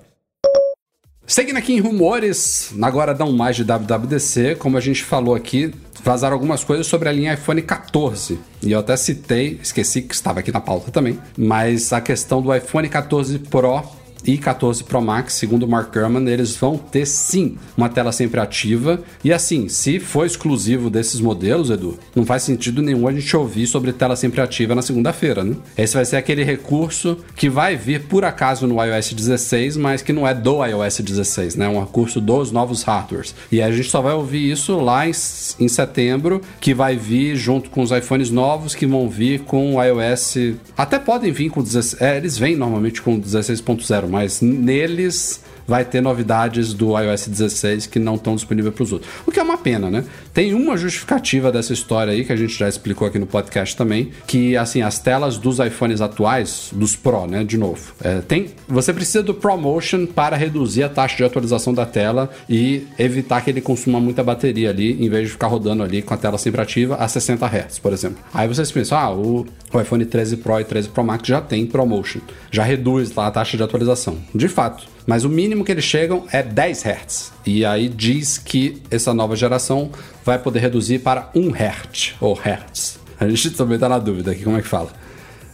Seguindo aqui em rumores, agora não mais de WWDC, como a gente falou aqui, vazaram algumas coisas sobre a linha iPhone 14. E eu até citei, esqueci que estava aqui na pauta também, mas a questão do iPhone 14 Pro e 14 Pro Max, segundo o Mark Gurman, eles vão ter sim uma tela sempre ativa. E assim, se for exclusivo desses modelos, Edu, não faz sentido nenhum a gente ouvir sobre tela sempre ativa na segunda-feira, né? Esse vai ser aquele recurso que vai vir por acaso no iOS 16, mas que não é do iOS 16, né? É um recurso dos novos hardwares. E a gente só vai ouvir isso lá em, em setembro, que vai vir junto com os iPhones novos que vão vir com o iOS. Até podem vir com 16. É, eles vêm normalmente com 16.0, mas neles vai ter novidades do iOS 16 que não estão disponíveis para os outros. O que é uma pena, né? Tem uma justificativa dessa história aí que a gente já explicou aqui no podcast também, que assim as telas dos iPhones atuais, dos Pro, né? De novo, é, tem. Você precisa do ProMotion para reduzir a taxa de atualização da tela e evitar que ele consuma muita bateria ali, em vez de ficar rodando ali com a tela sempre ativa a 60 Hz, por exemplo. Aí vocês pensam, ah, o, o iPhone 13 Pro e 13 Pro Max já tem ProMotion, já reduz lá a taxa de atualização. De fato, mas o mínimo que eles chegam é 10 Hz. E aí diz que essa nova geração vai poder reduzir para 1 Hz ou Hertz. A gente também está na dúvida aqui como é que fala.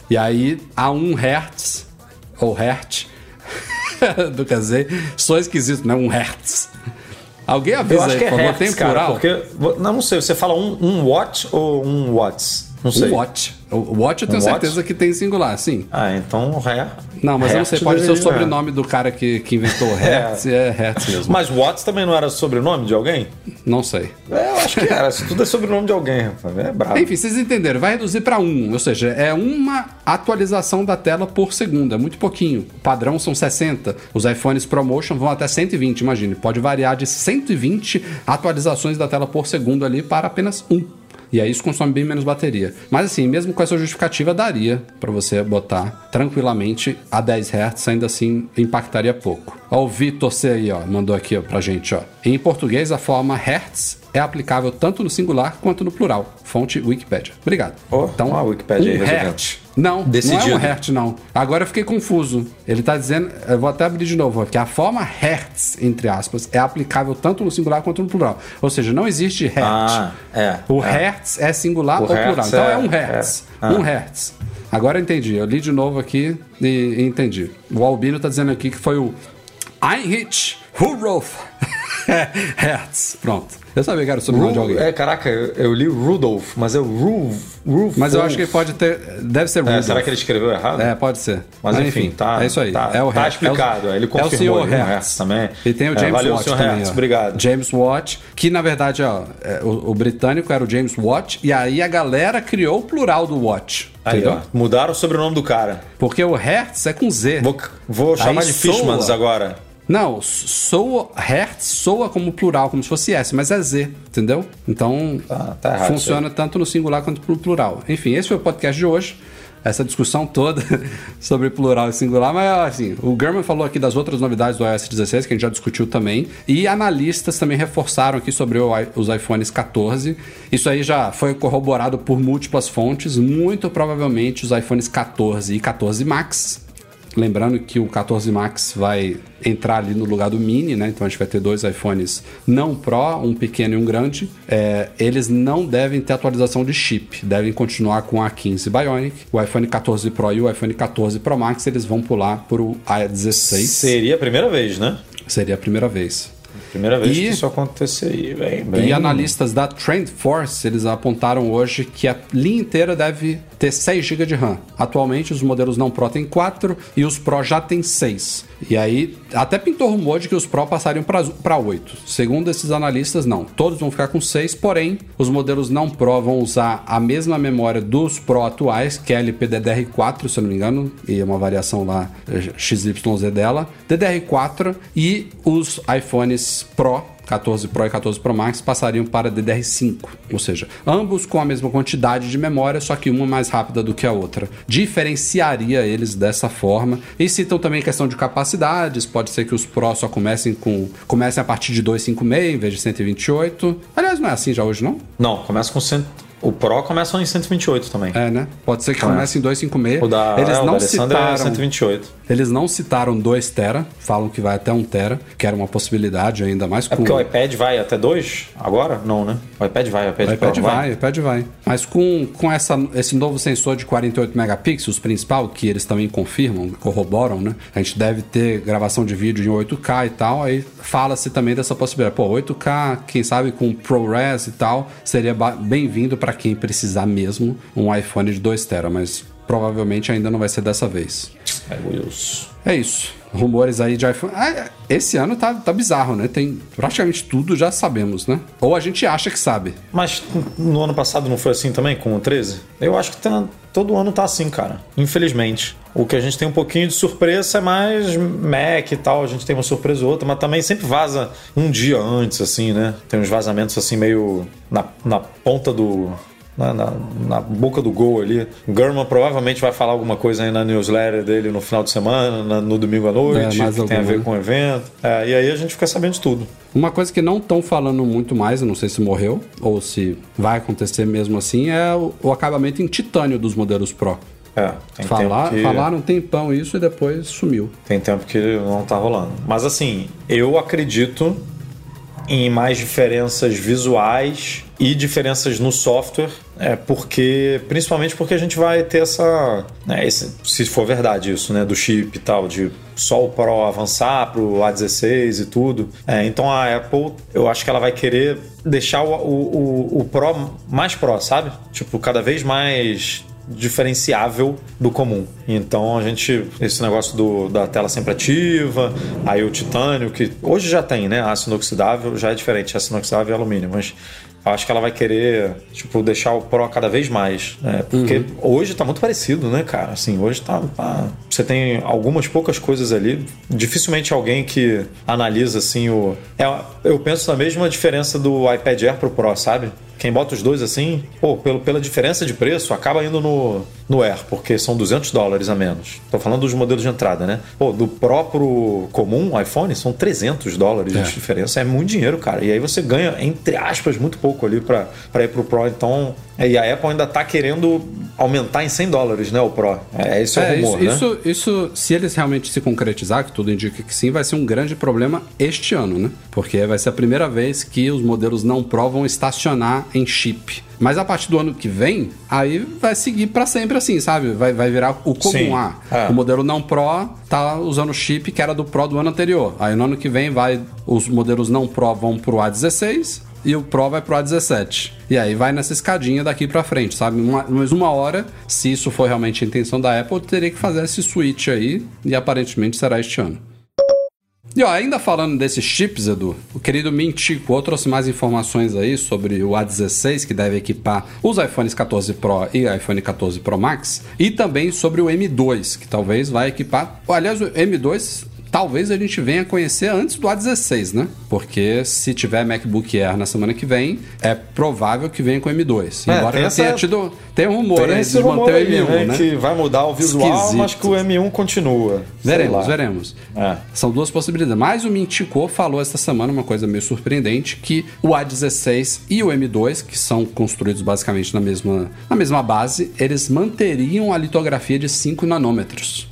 E aí a 1 Hz ou Hertz do dizer, sou esquisito, né? 1 Hertz. Alguém avisa aí, por favor, Hertz, tem cara, plural? Porque, não, não sei, você fala um, um watt ou um watts? Não sei. Um watch. O watch eu tenho Um watch? certeza que tem singular, sim. Ah, então é. Não, mas eu não sei, Hertz pode ser o sobrenome do cara que, que inventou Hertz, é Hertz mesmo. Mas Watts também não era sobrenome de alguém? Não sei. É, eu acho que era. Isso tudo é sobrenome de alguém, rapaz. É brabo. Enfim, vocês entenderam, vai reduzir para 1, ou seja, é uma atualização da tela por segundo, é muito pouquinho. O padrão são 60, os iPhones ProMotion vão até 120, imagine, pode variar de 120 atualizações da tela por segundo ali para apenas 1. E aí isso consome bem menos bateria. Mas assim, mesmo com essa justificativa, daria para você botar tranquilamente a 10 Hz, ainda assim impactaria pouco. Ó, o Vitor C aí, ó, mandou aqui ó, pra gente, ó. Em português, a forma Hertz é aplicável tanto no singular quanto no plural. Fonte Wikipedia. Obrigado. Ó, ó a Wikipédia aí um resolvendo. Hertz. Não, Decidido. não é um Hertz, não. Agora eu fiquei confuso. Ele tá dizendo, eu vou até abrir de novo, que a forma Hertz, entre aspas, é aplicável tanto no singular quanto no plural. Ou seja, não existe Hertz. Ah, é. O é. Hertz é singular O ou plural. Hertz Então é, é- um Hertz. é. Ah. Um Hertz. Agora eu entendi. Eu li de novo aqui e, e entendi. O Albino tá dizendo aqui que foi o Heinrich Rudolf Hertz. Pronto. Eu sabia que era o sobrenome de alguém. É, caraca, eu, eu li Rudolph, mas é o Ruf, Mas eu acho que pode ter. Deve ser É, Rudolf. será que ele escreveu errado? É, pode ser. Mas enfim, tá. É isso aí. Tá, é o tá Hertz. explicado. É o, Ele é o confirmou senhor Hertz. Hertz também. E tem o É, James valeu, Watt senhor também. Hertz, ó. obrigado. James Watt, que na verdade, ó, é, o, o britânico era o James Watt, e aí a galera criou o plural do Watt. Aí, entendeu? ó, mudaram o sobrenome do cara. Porque o Hertz é com Z. Vou, vou chamar Aí de soa. Fishmans agora. Não, soa, Hertz soa como plural, como se fosse S, mas é Z, entendeu? Então, Tá- tá errado funciona tanto no singular quanto no plural. Enfim, esse foi o podcast de hoje. Essa discussão toda sobre plural e singular, mas assim, o German falou aqui das outras novidades do iOS 16, que a gente já discutiu também, e analistas também reforçaram aqui sobre o os iPhones 14. Isso aí já foi corroborado por múltiplas fontes, muito provavelmente os iPhones 14 e 14 Max Lembrando que o 14 Max vai entrar ali no lugar do Mini, né? Então a gente vai ter dois iPhones não Pro, um pequeno e um grande. É, eles não devem ter atualização de chip, devem continuar com a 15 Bionic. O iPhone 14 Pro e o iPhone 14 Pro Max eles vão pular para o A16. Seria a primeira vez, né? Seria a primeira vez. Primeira vez E- que isso aconteceria. Bem, bem... E analistas da TrendForce, eles apontaram hoje que a linha inteira deve ter 6 GB de RAM. Atualmente os modelos não Pro têm 4 e os Pro já têm 6. E aí até pintou rumor de que os Pro passariam para 8. Segundo esses analistas, não. Todos vão ficar com 6, porém os modelos não Pro vão usar a mesma memória dos Pro atuais, que é a LPDDR4, se eu não me engano, e é uma variação lá eh, XYZ dela, DDR4 e os iPhones Pro 14 Pro e 14 Pro Max passariam para DDR5, ou seja, ambos com a mesma quantidade de memória, só que uma mais rápida do que a outra. Diferenciaria eles dessa forma. E citam também questão de capacidades, pode ser que os Pro só comecem com comecem a partir de 256 em vez de 128. Aliás, não é assim já hoje, não? Não, começa com 100, O Pro começa em 128 também. É, né? Pode ser que comece em 256. O da, eles é, o não da Alessandra é citaram, 128. eles não citaram 2 tera, falam que vai até 1 tera, que era uma possibilidade ainda mais É com porque o iPad vai até 2 agora? Não, né? O iPad vai, o iPad, O iPad Pro vai, o iPad vai. Mas com, com essa, esse novo sensor de 48 megapixels principal, que eles também confirmam, corroboram, né? A gente deve ter gravação de vídeo em 8K e tal, aí fala-se também dessa possibilidade. Pô, 8K, quem sabe com ProRes e tal, seria bem-vindo para quem precisar mesmo um iPhone de 2 tera, mas provavelmente ainda não vai ser dessa vez. É. É isso. Rumores aí de iPhone. Ah, esse ano tá, tá bizarro, né? Tem praticamente tudo já sabemos, né? Ou a gente acha que sabe. Mas no ano passado não foi assim também, com o 13? Eu acho que tá- todo ano tá assim, cara. Infelizmente. O que a gente tem um pouquinho de surpresa é mais Mac e tal. A gente tem uma surpresa ou outra, mas também sempre vaza um dia antes, assim, né? Tem uns vazamentos assim meio na, na ponta do. Na, na- na boca do gol ali. Gurman provavelmente vai falar alguma coisa aí na newsletter dele no final de semana, na- no domingo à noite, É, que tem a ver com o evento. É, e aí a gente fica sabendo de tudo. Uma coisa que não estão falando muito mais, eu não sei se morreu ou se vai acontecer mesmo assim, é o, o acabamento em titânio dos modelos Pro. É, tem Falar, tempo que... Falaram um tempão isso e depois sumiu. Tem tempo que não tá rolando. Mas assim, eu acredito em mais diferenças visuais e diferenças no software, é porque principalmente porque a gente vai ter essa, né, esse- se for verdade isso, né, do chip e tal, de só o Pro avançar pro A16 e tudo. É, então a Apple, eu acho que ela vai querer deixar o, o, o- o Pro mais Pro, sabe? Tipo, cada vez mais diferenciável do comum. Então a gente, esse negócio do, da tela sempre ativa, aí o titânio, que hoje já tem, né? Aço inoxidável já é diferente, aço inoxidável e alumínio, mas eu acho que ela vai querer, tipo, deixar o Pro cada vez mais, né? Porque hoje tá muito parecido, né, cara? Assim, hoje tá, tá- Você tem algumas poucas coisas ali. Dificilmente alguém que analisa, assim, o... É, eu penso na mesma diferença do iPad Air pro Pro, sabe? Quem bota os dois assim, pô, pelo, pela diferença de preço, acaba indo no, no Air, porque são 200 dólares a menos. Tô falando dos modelos de entrada, né? Pô, do próprio comum, iPhone, são 300 dólares É. de diferença. É muito dinheiro, cara. E aí você ganha, entre aspas, muito pouco ali pra pra ir pro Pro. Então, é, e a Apple ainda tá querendo aumentar em 100 dólares, né, o Pro. É, esse é, o É, rumor, isso, né? isso, isso, se eles realmente se concretizar, que tudo indica que sim, vai ser um grande problema este ano, né? Porque vai ser a primeira vez que os modelos não Pro vão estacionar em chip. Mas a partir do ano que vem, aí vai seguir pra sempre assim, sabe? Vai, vai virar o comum. Sim, Ah, é. o modelo não Pro tá usando o chip que era do Pro do ano anterior. Aí no ano que vem vai os modelos não Pro vão pro A16 e o Pro vai pro A17. E aí vai nessa escadinha daqui pra frente, sabe? Uma, mas uma hora, se isso for realmente a intenção da Apple, teria que fazer esse switch aí e aparentemente será este ano. E ó, ainda falando desses chips, Edu, o querido Mintico trouxe mais informações aí sobre o A16 que deve equipar os iPhones 14 Pro e iPhone 14 Pro Max, e também sobre o M2, que talvez vai equipar. Aliás, o M2 talvez a gente venha conhecer antes do A16, né? Porque se tiver MacBook Air na semana que vem, é provável que venha com o M2. É, Embora essa- tenha tido. Tem um rumor Tem aí esse de rumor manter o aí, M1, né, né? que vai mudar o visual, Esquisito. mas que o M1 continua. Veremos, veremos. É. São duas possibilidades. Mas o Mintico falou esta semana uma coisa meio surpreendente, que o A16 e o M2, que são construídos basicamente na mesma, na mesma base, eles manteriam a litografia de 5 nanômetros.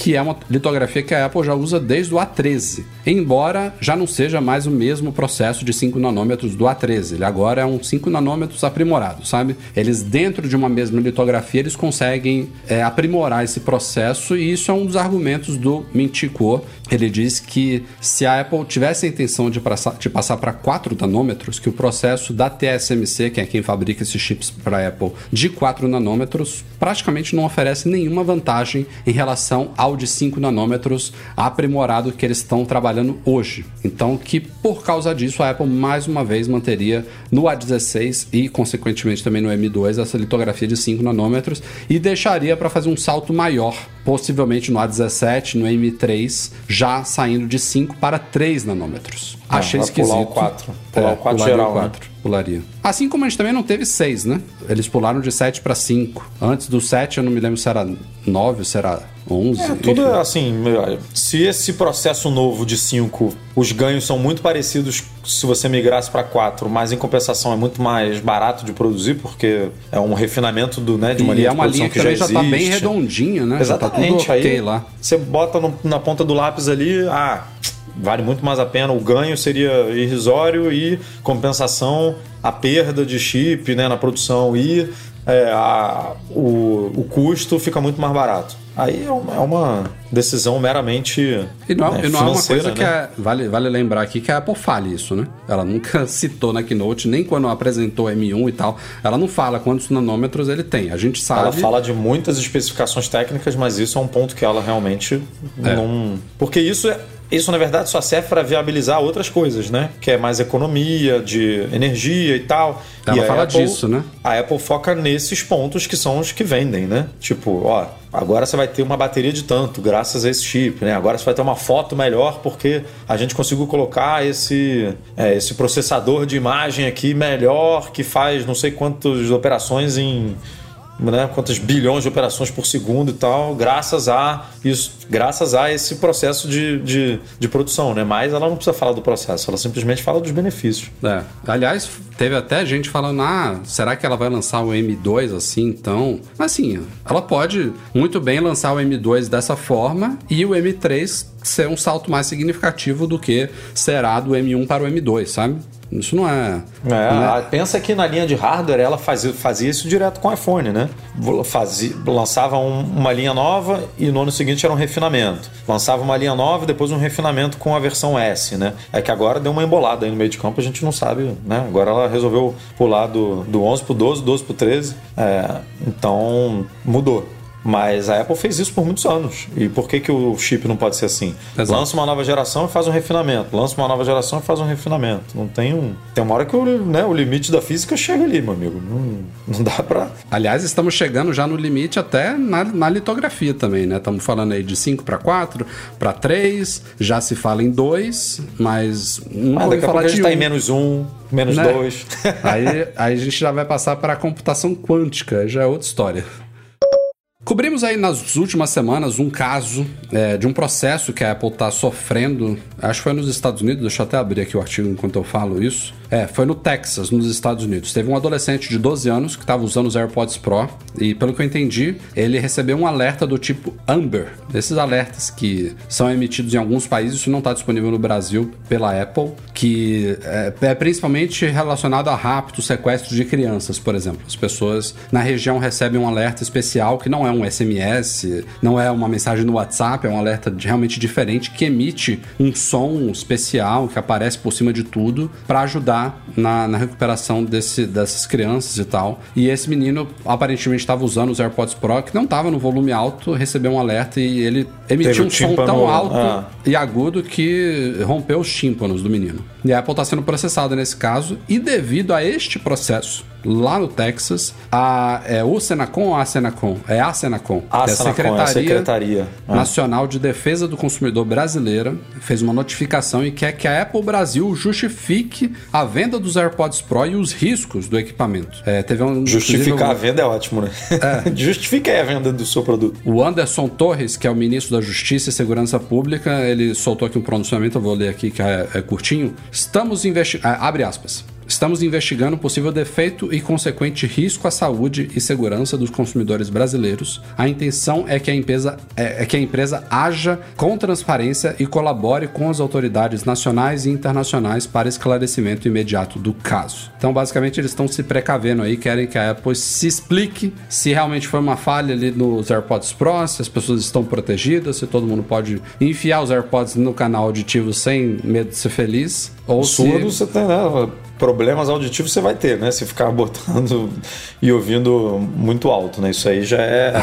Que é uma litografia que a Apple já usa desde o A13. Embora já não seja mais o mesmo processo de 5 nanômetros do A13. Ele agora é um 5 nanômetros aprimorado, sabe? Eles, dentro de uma mesma litografia, eles conseguem é, aprimorar esse processo e isso é um dos argumentos do Mintico. Ele diz que se a Apple tivesse a intenção de passar, de passar para 4 nanômetros, que o processo da TSMC, que é quem fabrica esses chips para a Apple, de 4 nanômetros, praticamente não oferece nenhuma vantagem em relação ao de 5 nanômetros aprimorado que eles estão trabalhando hoje. Então, que por causa disso, a Apple mais uma vez manteria no A16 e, consequentemente, também no M2 essa litografia de 5 nanômetros e deixaria para fazer um salto maior, possivelmente no A17, no M3, já saindo de 5 para 3 nanômetros. Ah, Achei esquisito. pular o quatro. Pular o quatro pularia geral, o né? 4, Pularia. Assim como a gente também não teve 6, né? Eles pularam de 7 para 5. Antes do 7, eu não me lembro se era 9 ou se era 11. É, tudo enfim. é assim, se esse processo novo de 5 os ganhos são muito parecidos se você migrasse para 4, mas em compensação é muito mais barato de produzir, porque é um refinamento do, né, de uma e linha é uma de linha que, que já já existe. tá bem redondinha, né? Exatamente. Já tá aí lá. você bota no- na ponta do lápis ali, ah, vale muito mais a pena. O ganho seria irrisório e compensação, a perda de chip né, na produção e é, a- o, o custo fica muito mais barato. Aí é uma, é uma decisão meramente E não, né, e não é uma coisa que né? é, vale, vale lembrar aqui que a Apple fale isso, né? Ela nunca citou na Keynote, nem quando apresentou M1 e tal. Ela não fala quantos nanômetros ele tem. A gente sabe. Ela fala de muitas especificações técnicas, mas isso é um ponto que ela realmente não. Porque isso é. Isso, na verdade, só serve para viabilizar outras coisas, né? Que é mais economia de energia e tal. Ela e fala Apple- disso, né? A Apple foca nesses pontos que são os que vendem, né? Tipo, ó, agora você vai ter uma bateria de tanto, graças a esse chip, né? Agora você vai ter uma foto melhor porque a gente conseguiu colocar esse, é, esse processador de imagem aqui melhor que faz não sei quantas operações em né, quantas bilhões de operações por segundo e tal, graças a isso, graças a esse processo de, de, de produção, né? Mas ela não precisa falar do processo, ela simplesmente fala dos benefícios. É. Aliás, teve até gente falando: ah, será que ela vai lançar o M2 assim então? Assim, ela pode muito bem lançar o M2 dessa forma e o M3 ser um salto mais significativo do que será do M1 para o M2, sabe? Isso não é. É, a- Pensa que na linha de hardware ela fazia, fazia isso direto com o iPhone, né? Fazia, lançava um- uma linha nova e no ano seguinte era um refinamento. Lançava uma linha nova e depois um refinamento com a versão S, né? É que agora deu uma embolada aí no meio de campo, a gente não sabe, né? Agora ela resolveu pular do, do 11 pro 12, 12 pro 13. É, então mudou. Mas a Apple fez isso por muitos anos. E por que, que o chip não pode ser assim? Exato. Lança uma nova geração e faz um refinamento. Lança uma nova geração e faz um refinamento. Não tem um. Tem uma hora que o, né, o limite da física chega ali, meu amigo. Não, não dá pra. Aliás, estamos chegando já no limite até na, na litografia também, né? Estamos falando aí de 5 para 4, para 3, já se fala em 2, mas não Ah, ouvi daqui a pouco a gente de tá um. em menos um, menos né? dois. aí, aí a gente já vai passar para a computação quântica, já é outra história. Cobrimos aí nas últimas semanas um caso é, de um processo que a Apple está sofrendo, acho que foi nos Estados Unidos, deixa eu até abrir aqui o artigo enquanto eu falo isso. É, foi no Texas, nos Estados Unidos. Teve um adolescente de 12 anos que estava usando os AirPods Pro e, pelo que eu entendi, ele recebeu um alerta do tipo Amber. Esses alertas que são emitidos em alguns países, isso não está disponível no Brasil pela Apple, que é, é principalmente relacionado a rapto, sequestro de crianças, por exemplo. As pessoas na região recebem um alerta especial que não é um SMS, não é uma mensagem no WhatsApp, é um alerta realmente diferente que emite um som especial que aparece por cima de tudo para ajudar na, na recuperação desse, dessas crianças e tal. E esse menino aparentemente estava usando os AirPods Pro que não estava no volume alto, recebeu um alerta e ele emitiu um som tão alto ah. e agudo que rompeu os tímpanos do menino. E a Apple está sendo processada nesse caso, e devido a este processo, lá no Texas, a, é o Senacom ou a Senacom? É a Senacom. A que é Senacom, é a Secretaria. Ah. Nacional de Defesa do Consumidor Brasileira fez uma notificação e quer que a Apple Brasil justifique a venda dos AirPods Pro e os riscos do equipamento. É, teve um, Justificar a venda é ótimo, né? Justifique aí a venda do seu produto. o Anderson Torres, que é o ministro da Justiça e Segurança Pública, ele soltou aqui um pronunciamento, eu vou ler aqui que é, é curtinho. Estamos investigando. abre aspas. Estamos investigando possível defeito e consequente risco à saúde e segurança dos consumidores brasileiros. A intenção é que a empresa, é, é que a empresa haja com transparência e colabore com as autoridades nacionais e internacionais para esclarecimento imediato do caso. Então, basicamente, eles estão se precavendo aí, querem que a Apple se explique se realmente foi uma falha ali nos AirPods Pro, se as pessoas estão protegidas, se todo mundo pode enfiar os AirPods no canal auditivo sem medo de ser feliz. Ou se... Surdo, você tem, né? Problemas auditivos você vai ter, né? Se ficar botando e ouvindo muito alto, né? Isso aí já é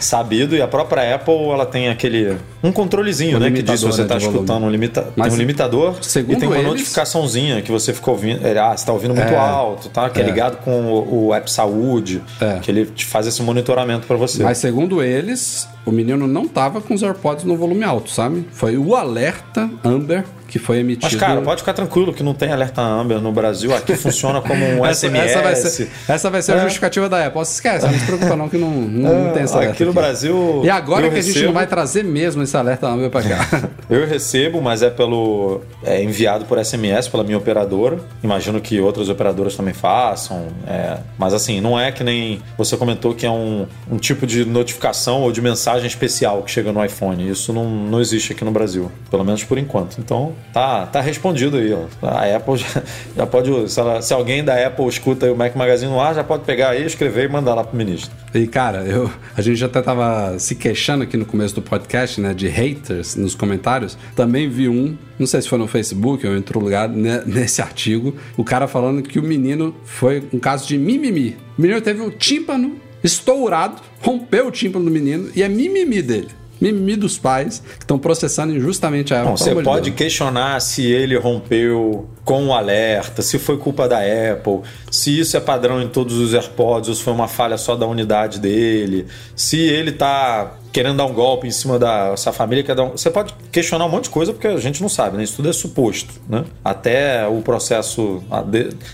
sabido. E a própria Apple, ela tem aquele... Um controlezinho, Um né? Que diz se limitador, você né, está de volume. escutando um, limita... Mas, tem um limitador segundo e tem uma eles- notificaçãozinha que você ficou ouvindo. é, Ah, você está ouvindo muito É. alto, tá? Que é, É. ligado com o, o app Saúde, É. que ele te faz esse monitoramento para você. Mas segundo eles, o menino não tava com os AirPods no volume alto, sabe? Foi o alerta Amber que foi emitido. Mas, cara, pode ficar tranquilo que não tem alerta Amber no Brasil. Aqui funciona como um essa, SMS. Essa vai ser, essa vai ser é. a justificativa da Apple. Se esquece, não se preocupa não que não, não, é, tem essa alerta. Aqui no aqui. Brasil. E agora que recebo, a gente não vai trazer mesmo esse alerta Amber para cá. eu recebo, mas é pelo é enviado por SMS pela minha operadora. Imagino que outras operadoras também façam. É, mas assim, não é que nem você comentou que é um, um tipo de notificação ou de mensagem especial que chega no iPhone. Isso não, não existe aqui no Brasil, pelo menos por enquanto. Então, tá, tá respondido aí. Ó. A Apple já, já pode, se, ela, se, alguém da Apple escuta o Mac Magazine no ar, já pode pegar aí, escrever e mandar lá pro ministro. E cara, eu, a gente já até tava se queixando aqui no começo do podcast, né, de haters nos comentários. Também vi um, não sei se foi no Facebook ou em outro lugar, né, nesse artigo, o cara falando que o menino foi um caso de mimimi. O menino teve o tímpano estourado, rompeu o tímpano do menino e é mimimi dele mimimi dos pais que estão processando injustamente a Apple. Não, você pode de questionar se ele rompeu com o alerta, se foi culpa da Apple, se isso é padrão em todos os AirPods ou se foi uma falha só da unidade dele, se ele está querendo dar um golpe em cima da sua família, quer dar um... você pode questionar um monte de coisa porque a gente não sabe, né? Isso tudo é suposto, né? Até o processo,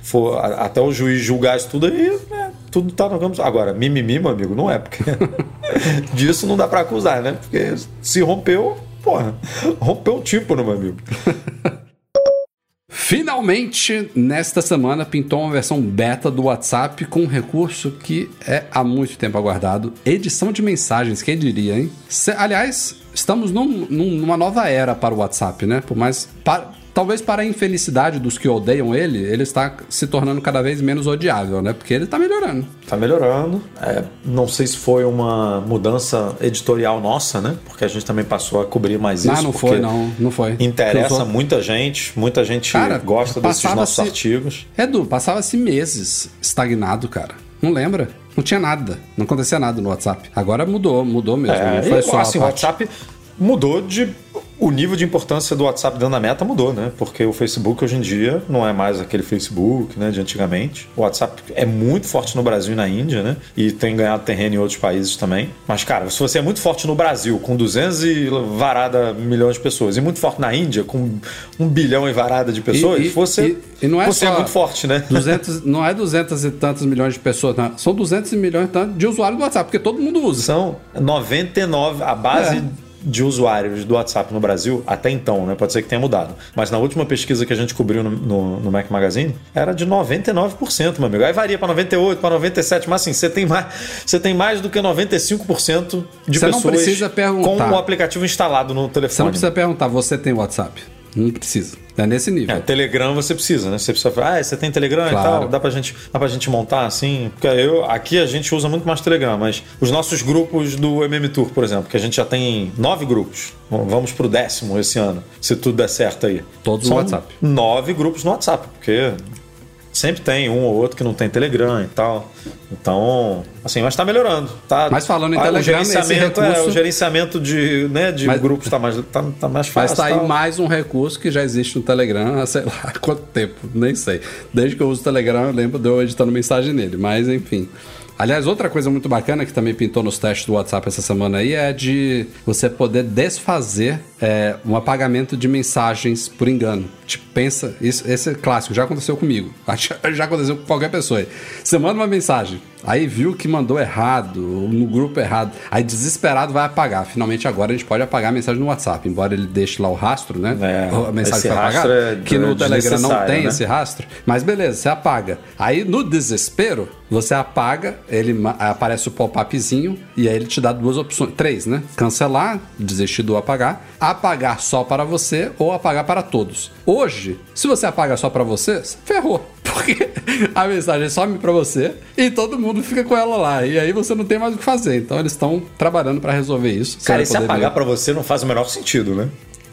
for, até o juiz julgar isso tudo aí, né? tudo tá no campo. Agora, mimimi, meu amigo, não é, porque disso não dá para acusar, né? Porque se rompeu, porra, rompeu o tipo, meu amigo. Finalmente, nesta semana, pintou uma versão beta do WhatsApp com um recurso que é há muito tempo aguardado: edição de mensagens. Quem diria, hein? aliás, estamos num, numa nova era para o WhatsApp, né? Por mais. Para, talvez para a infelicidade dos que odeiam ele, ele está se tornando cada vez menos odiável, né? Porque ele está melhorando. Está melhorando. É, não sei se foi uma mudança editorial nossa, né? Porque a gente também passou a cobrir mais isso. Ah, não foi, não. Não foi. Interessa muita gente. Muita gente cara, gosta desses nossos artigos. Edu, passava-se meses estagnado, cara. Não lembra? Não tinha nada. Não acontecia nada no WhatsApp. Agora mudou, mudou mesmo. É, foi só assim, o WhatsApp mudou de o nível de importância do WhatsApp dentro da meta mudou, né? Porque o Facebook hoje em dia não é mais aquele Facebook né, de antigamente. O WhatsApp é muito forte no Brasil e na Índia, né? E tem ganhado terreno em outros países também. Mas, cara, se você é muito forte no Brasil, com 200 e varada milhões de pessoas, e muito forte na Índia, com um bilhão e varada de pessoas, e, e, você, e, é você é muito forte, né? 200, não é 200 e tantos milhões de pessoas, não. são 200 milhões de usuários do WhatsApp, porque todo mundo usa. São 99, a base. É de usuários do WhatsApp no Brasil, até então, né? Pode ser que tenha mudado. Mas na última pesquisa que a gente cobriu no, no, no Mac Magazine, era de 99%, meu amigo. Aí varia para 98%, para 97%, mas assim, você tem mais, você tem mais do que 95% de você pessoas com o aplicativo instalado no telefone. Você não precisa perguntar, você tem WhatsApp? Não precisa. É nesse nível. É, Telegram você precisa, né? Você precisa falar, ah, você tem Telegram claro. e tal, dá pra, gente, dá pra gente montar assim. Porque eu, aqui a gente usa muito mais Telegram, mas os nossos grupos do MM Tour, por exemplo, que a gente já tem nove grupos. Vamos pro décimo esse ano, se tudo der certo aí. Todos São no WhatsApp. Nove grupos no WhatsApp, porque sempre tem um ou outro que não tem Telegram e tal. Então, assim, mas está melhorando. Tá, mas falando em ah, Telegram, o gerenciamento, recurso... é, o gerenciamento de, né, de mas, grupos está mais, tá, tá mais fácil. Mas está aí mais um recurso que já existe no Telegram há sei lá quanto tempo, nem sei. Desde que eu uso o Telegram, eu lembro de eu editando mensagem nele, mas enfim. Aliás, outra coisa muito bacana que também pintou nos testes do WhatsApp essa semana aí é de você poder desfazer é, um apagamento de mensagens por engano. Tipo, pensa, isso, esse é clássico, já aconteceu comigo. Já aconteceu com qualquer pessoa. Você manda uma mensagem, aí viu que mandou errado, no grupo errado, aí desesperado vai apagar. Finalmente agora a gente pode apagar a mensagem no WhatsApp, embora ele deixe lá o rastro, né? É, a mensagem foi apagada, é que no Telegram não tem né? esse rastro. Mas beleza, você apaga. Aí no desespero, você apaga, ele aparece o pop-upzinho e aí ele te dá duas opções, três, né? Cancelar, desistir do apagar, apagar só para você ou apagar para todos. Hoje, se você apaga só para você, ferrou. Porque a mensagem some para você e todo mundo fica com ela lá. E aí você não tem mais o que fazer. Então eles estão trabalhando para resolver isso. Cara, e se apagar para você não faz o menor sentido, né?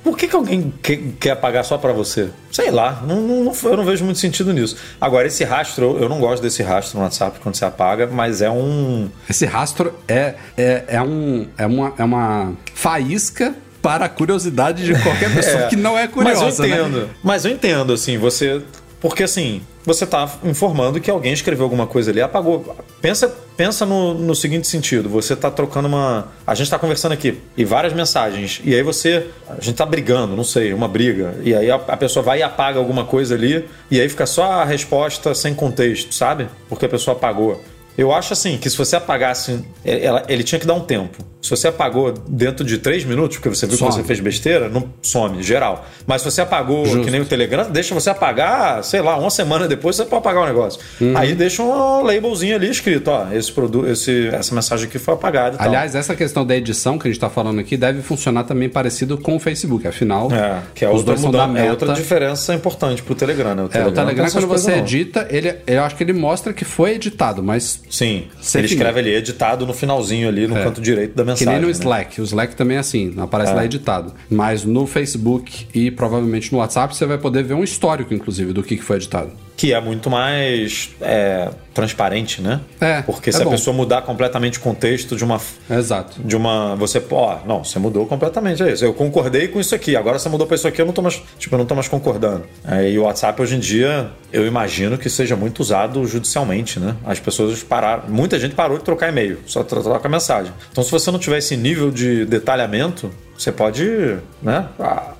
Por que, que alguém quer, quer apagar só para você? Sei lá, não, não, eu não vejo muito sentido nisso. Agora, esse rastro, eu não gosto desse rastro no WhatsApp quando você apaga, mas é um. Esse rastro é, é, é, um, é, uma, é uma faísca para a curiosidade de qualquer pessoa é, que não é curiosa. Mas eu né? entendo. Né? Mas eu entendo, assim, você Porque assim, você está informando que alguém escreveu alguma coisa ali, apagou. Pensa, pensa no, no seguinte sentido: você está trocando uma. A gente está conversando aqui e várias mensagens, e aí você. A gente está brigando, não sei, uma briga, e aí a, a, pessoa vai e apaga alguma coisa ali, e aí fica só a resposta sem contexto, sabe? Porque a pessoa apagou. Eu acho assim que se você apagasse, ela, ele tinha que dar um tempo. Se você apagou dentro de três minutos, porque você viu some. que você fez besteira, não some, geral. Mas se você apagou, Justo. que nem o Telegram, deixa você apagar, sei lá, uma semana depois você pode apagar o negócio. Uhum. Aí deixa um labelzinho ali escrito, ó, esse produto, esse, essa mensagem aqui foi apagada. Aliás, essa questão da edição que a gente está falando aqui deve funcionar também parecido com o Facebook, afinal. É, que é outra, mudança, é outra diferença importante pro Telegram, né? O Telegram, é, o Telegram quando você edita, ele, eu acho que ele mostra que foi editado, mas. Sim, ele escreve ali editado no finalzinho ali, no é. canto direito da mensagem. Que nem no né? Slack. O Slack também é assim, aparece é. lá editado. Mas no Facebook e provavelmente no WhatsApp você vai poder ver um histórico, inclusive, do que foi editado que é muito mais é, transparente, né? É. Porque é se bom. a pessoa mudar completamente o contexto de uma. Exato. De uma. Você, ó, não, você mudou completamente, é isso. Eu concordei com isso aqui, agora você mudou para isso aqui, eu não tô mais. Tipo, eu não tô mais concordando. É, e o WhatsApp hoje em dia, eu imagino que seja muito usado judicialmente, né? As pessoas pararam. Muita gente parou de trocar e-mail, só troca mensagem. Então, se você não tiver esse nível de detalhamento, você pode né,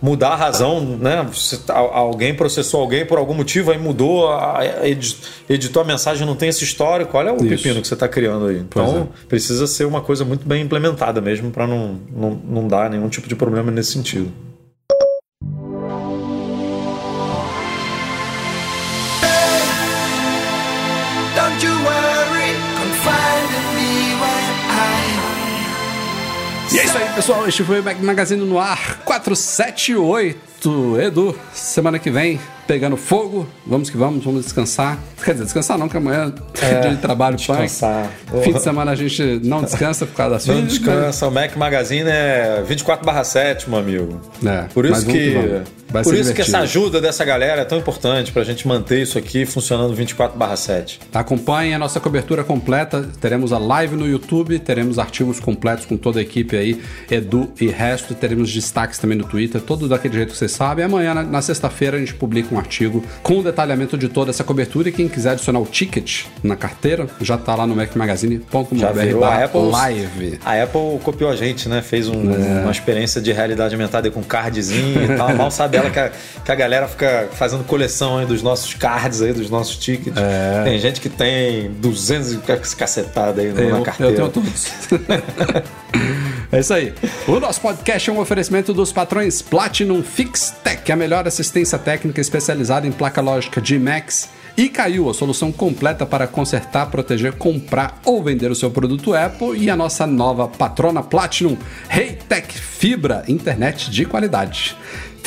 mudar a razão, né? Alguém processou alguém por algum motivo, aí mudou, editou a mensagem, não tem esse histórico. Olha o Isso. pepino que você está criando aí. Então, é. precisa ser uma coisa muito bem implementada mesmo para não, não, não dar nenhum tipo de problema nesse sentido. E é isso aí, pessoal. Este foi o Magazine no ar 478. Edu, semana que vem, pegando fogo. Vamos que vamos, vamos descansar. Quer dizer, descansar não, que amanhã é dia de trabalho descansar. Punk. Fim de semana a gente não descansa por causa das Não filhas, descansa. Né? O Mac Magazine é 24/7, meu amigo. É, por isso que, que Por isso divertido. que essa ajuda dessa galera é tão importante para a gente manter isso aqui funcionando 24/7. Acompanhe a nossa cobertura completa. Teremos a live no YouTube, teremos artigos completos com toda a equipe aí, Edu e resto. Teremos destaques também no Twitter, todo daquele jeito que vocês sabem. E amanhã, na, na sexta-feira, a gente publica um artigo com o detalhamento de toda essa cobertura. E quem quiser adicionar o ticket na carteira, já está lá no macmagazine.com.br live. A Apple copiou a gente, né? Fez um, é. uma experiência de realidade aumentada com cardzinho e tal. Mal sabe dela que a, que a galera fica fazendo coleção aí dos nossos cards aí, dos nossos tickets. É. Tem gente que tem 200 cacetadas aí eu, na carteira. Eu tenho todos. é isso aí. O nosso podcast é um oferecimento dos patrões Platinum FixTech, a melhor assistência técnica especializada em placa lógica de Max e caiu a solução completa para consertar, proteger, comprar ou vender o seu produto Apple e a nossa nova patrona Platinum Heytech Fibra, internet de qualidade.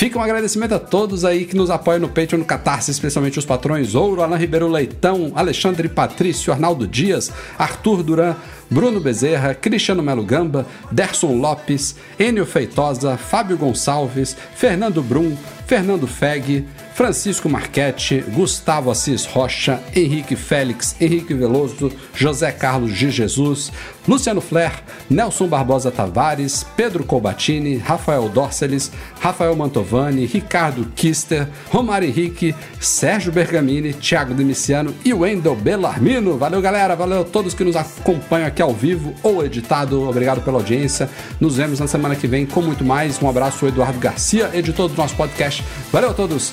Fica um agradecimento a todos aí que nos apoiam no Patreon, no Catarse, especialmente os patrões Ouro, Alain Ribeiro Leitão, Alexandre Patrício, Arnaldo Dias, Arthur Duran, Bruno Bezerra, Cristiano Melo Gamba, Derson Lopes, Enio Feitosa, Fábio Gonçalves, Fernando Brum, Fernando Feg, Francisco Marchetti, Gustavo Assis Rocha, Henrique Félix, Henrique Veloso, José Carlos de Jesus, Luciano Flair, Nelson Barbosa Tavares, Pedro Colbatini, Rafael Dorceles, Rafael Mantovani, Ricardo Kister, Romário Henrique, Sérgio Bergamini, Thiago Demiciano e Wendel Bellarmino. Valeu, galera. Valeu a todos que nos acompanham aqui ao vivo ou editado. Obrigado pela audiência. Nos vemos na semana que vem com muito mais. Um abraço, Eduardo Garcia, editor do nosso podcast. Valeu a todos.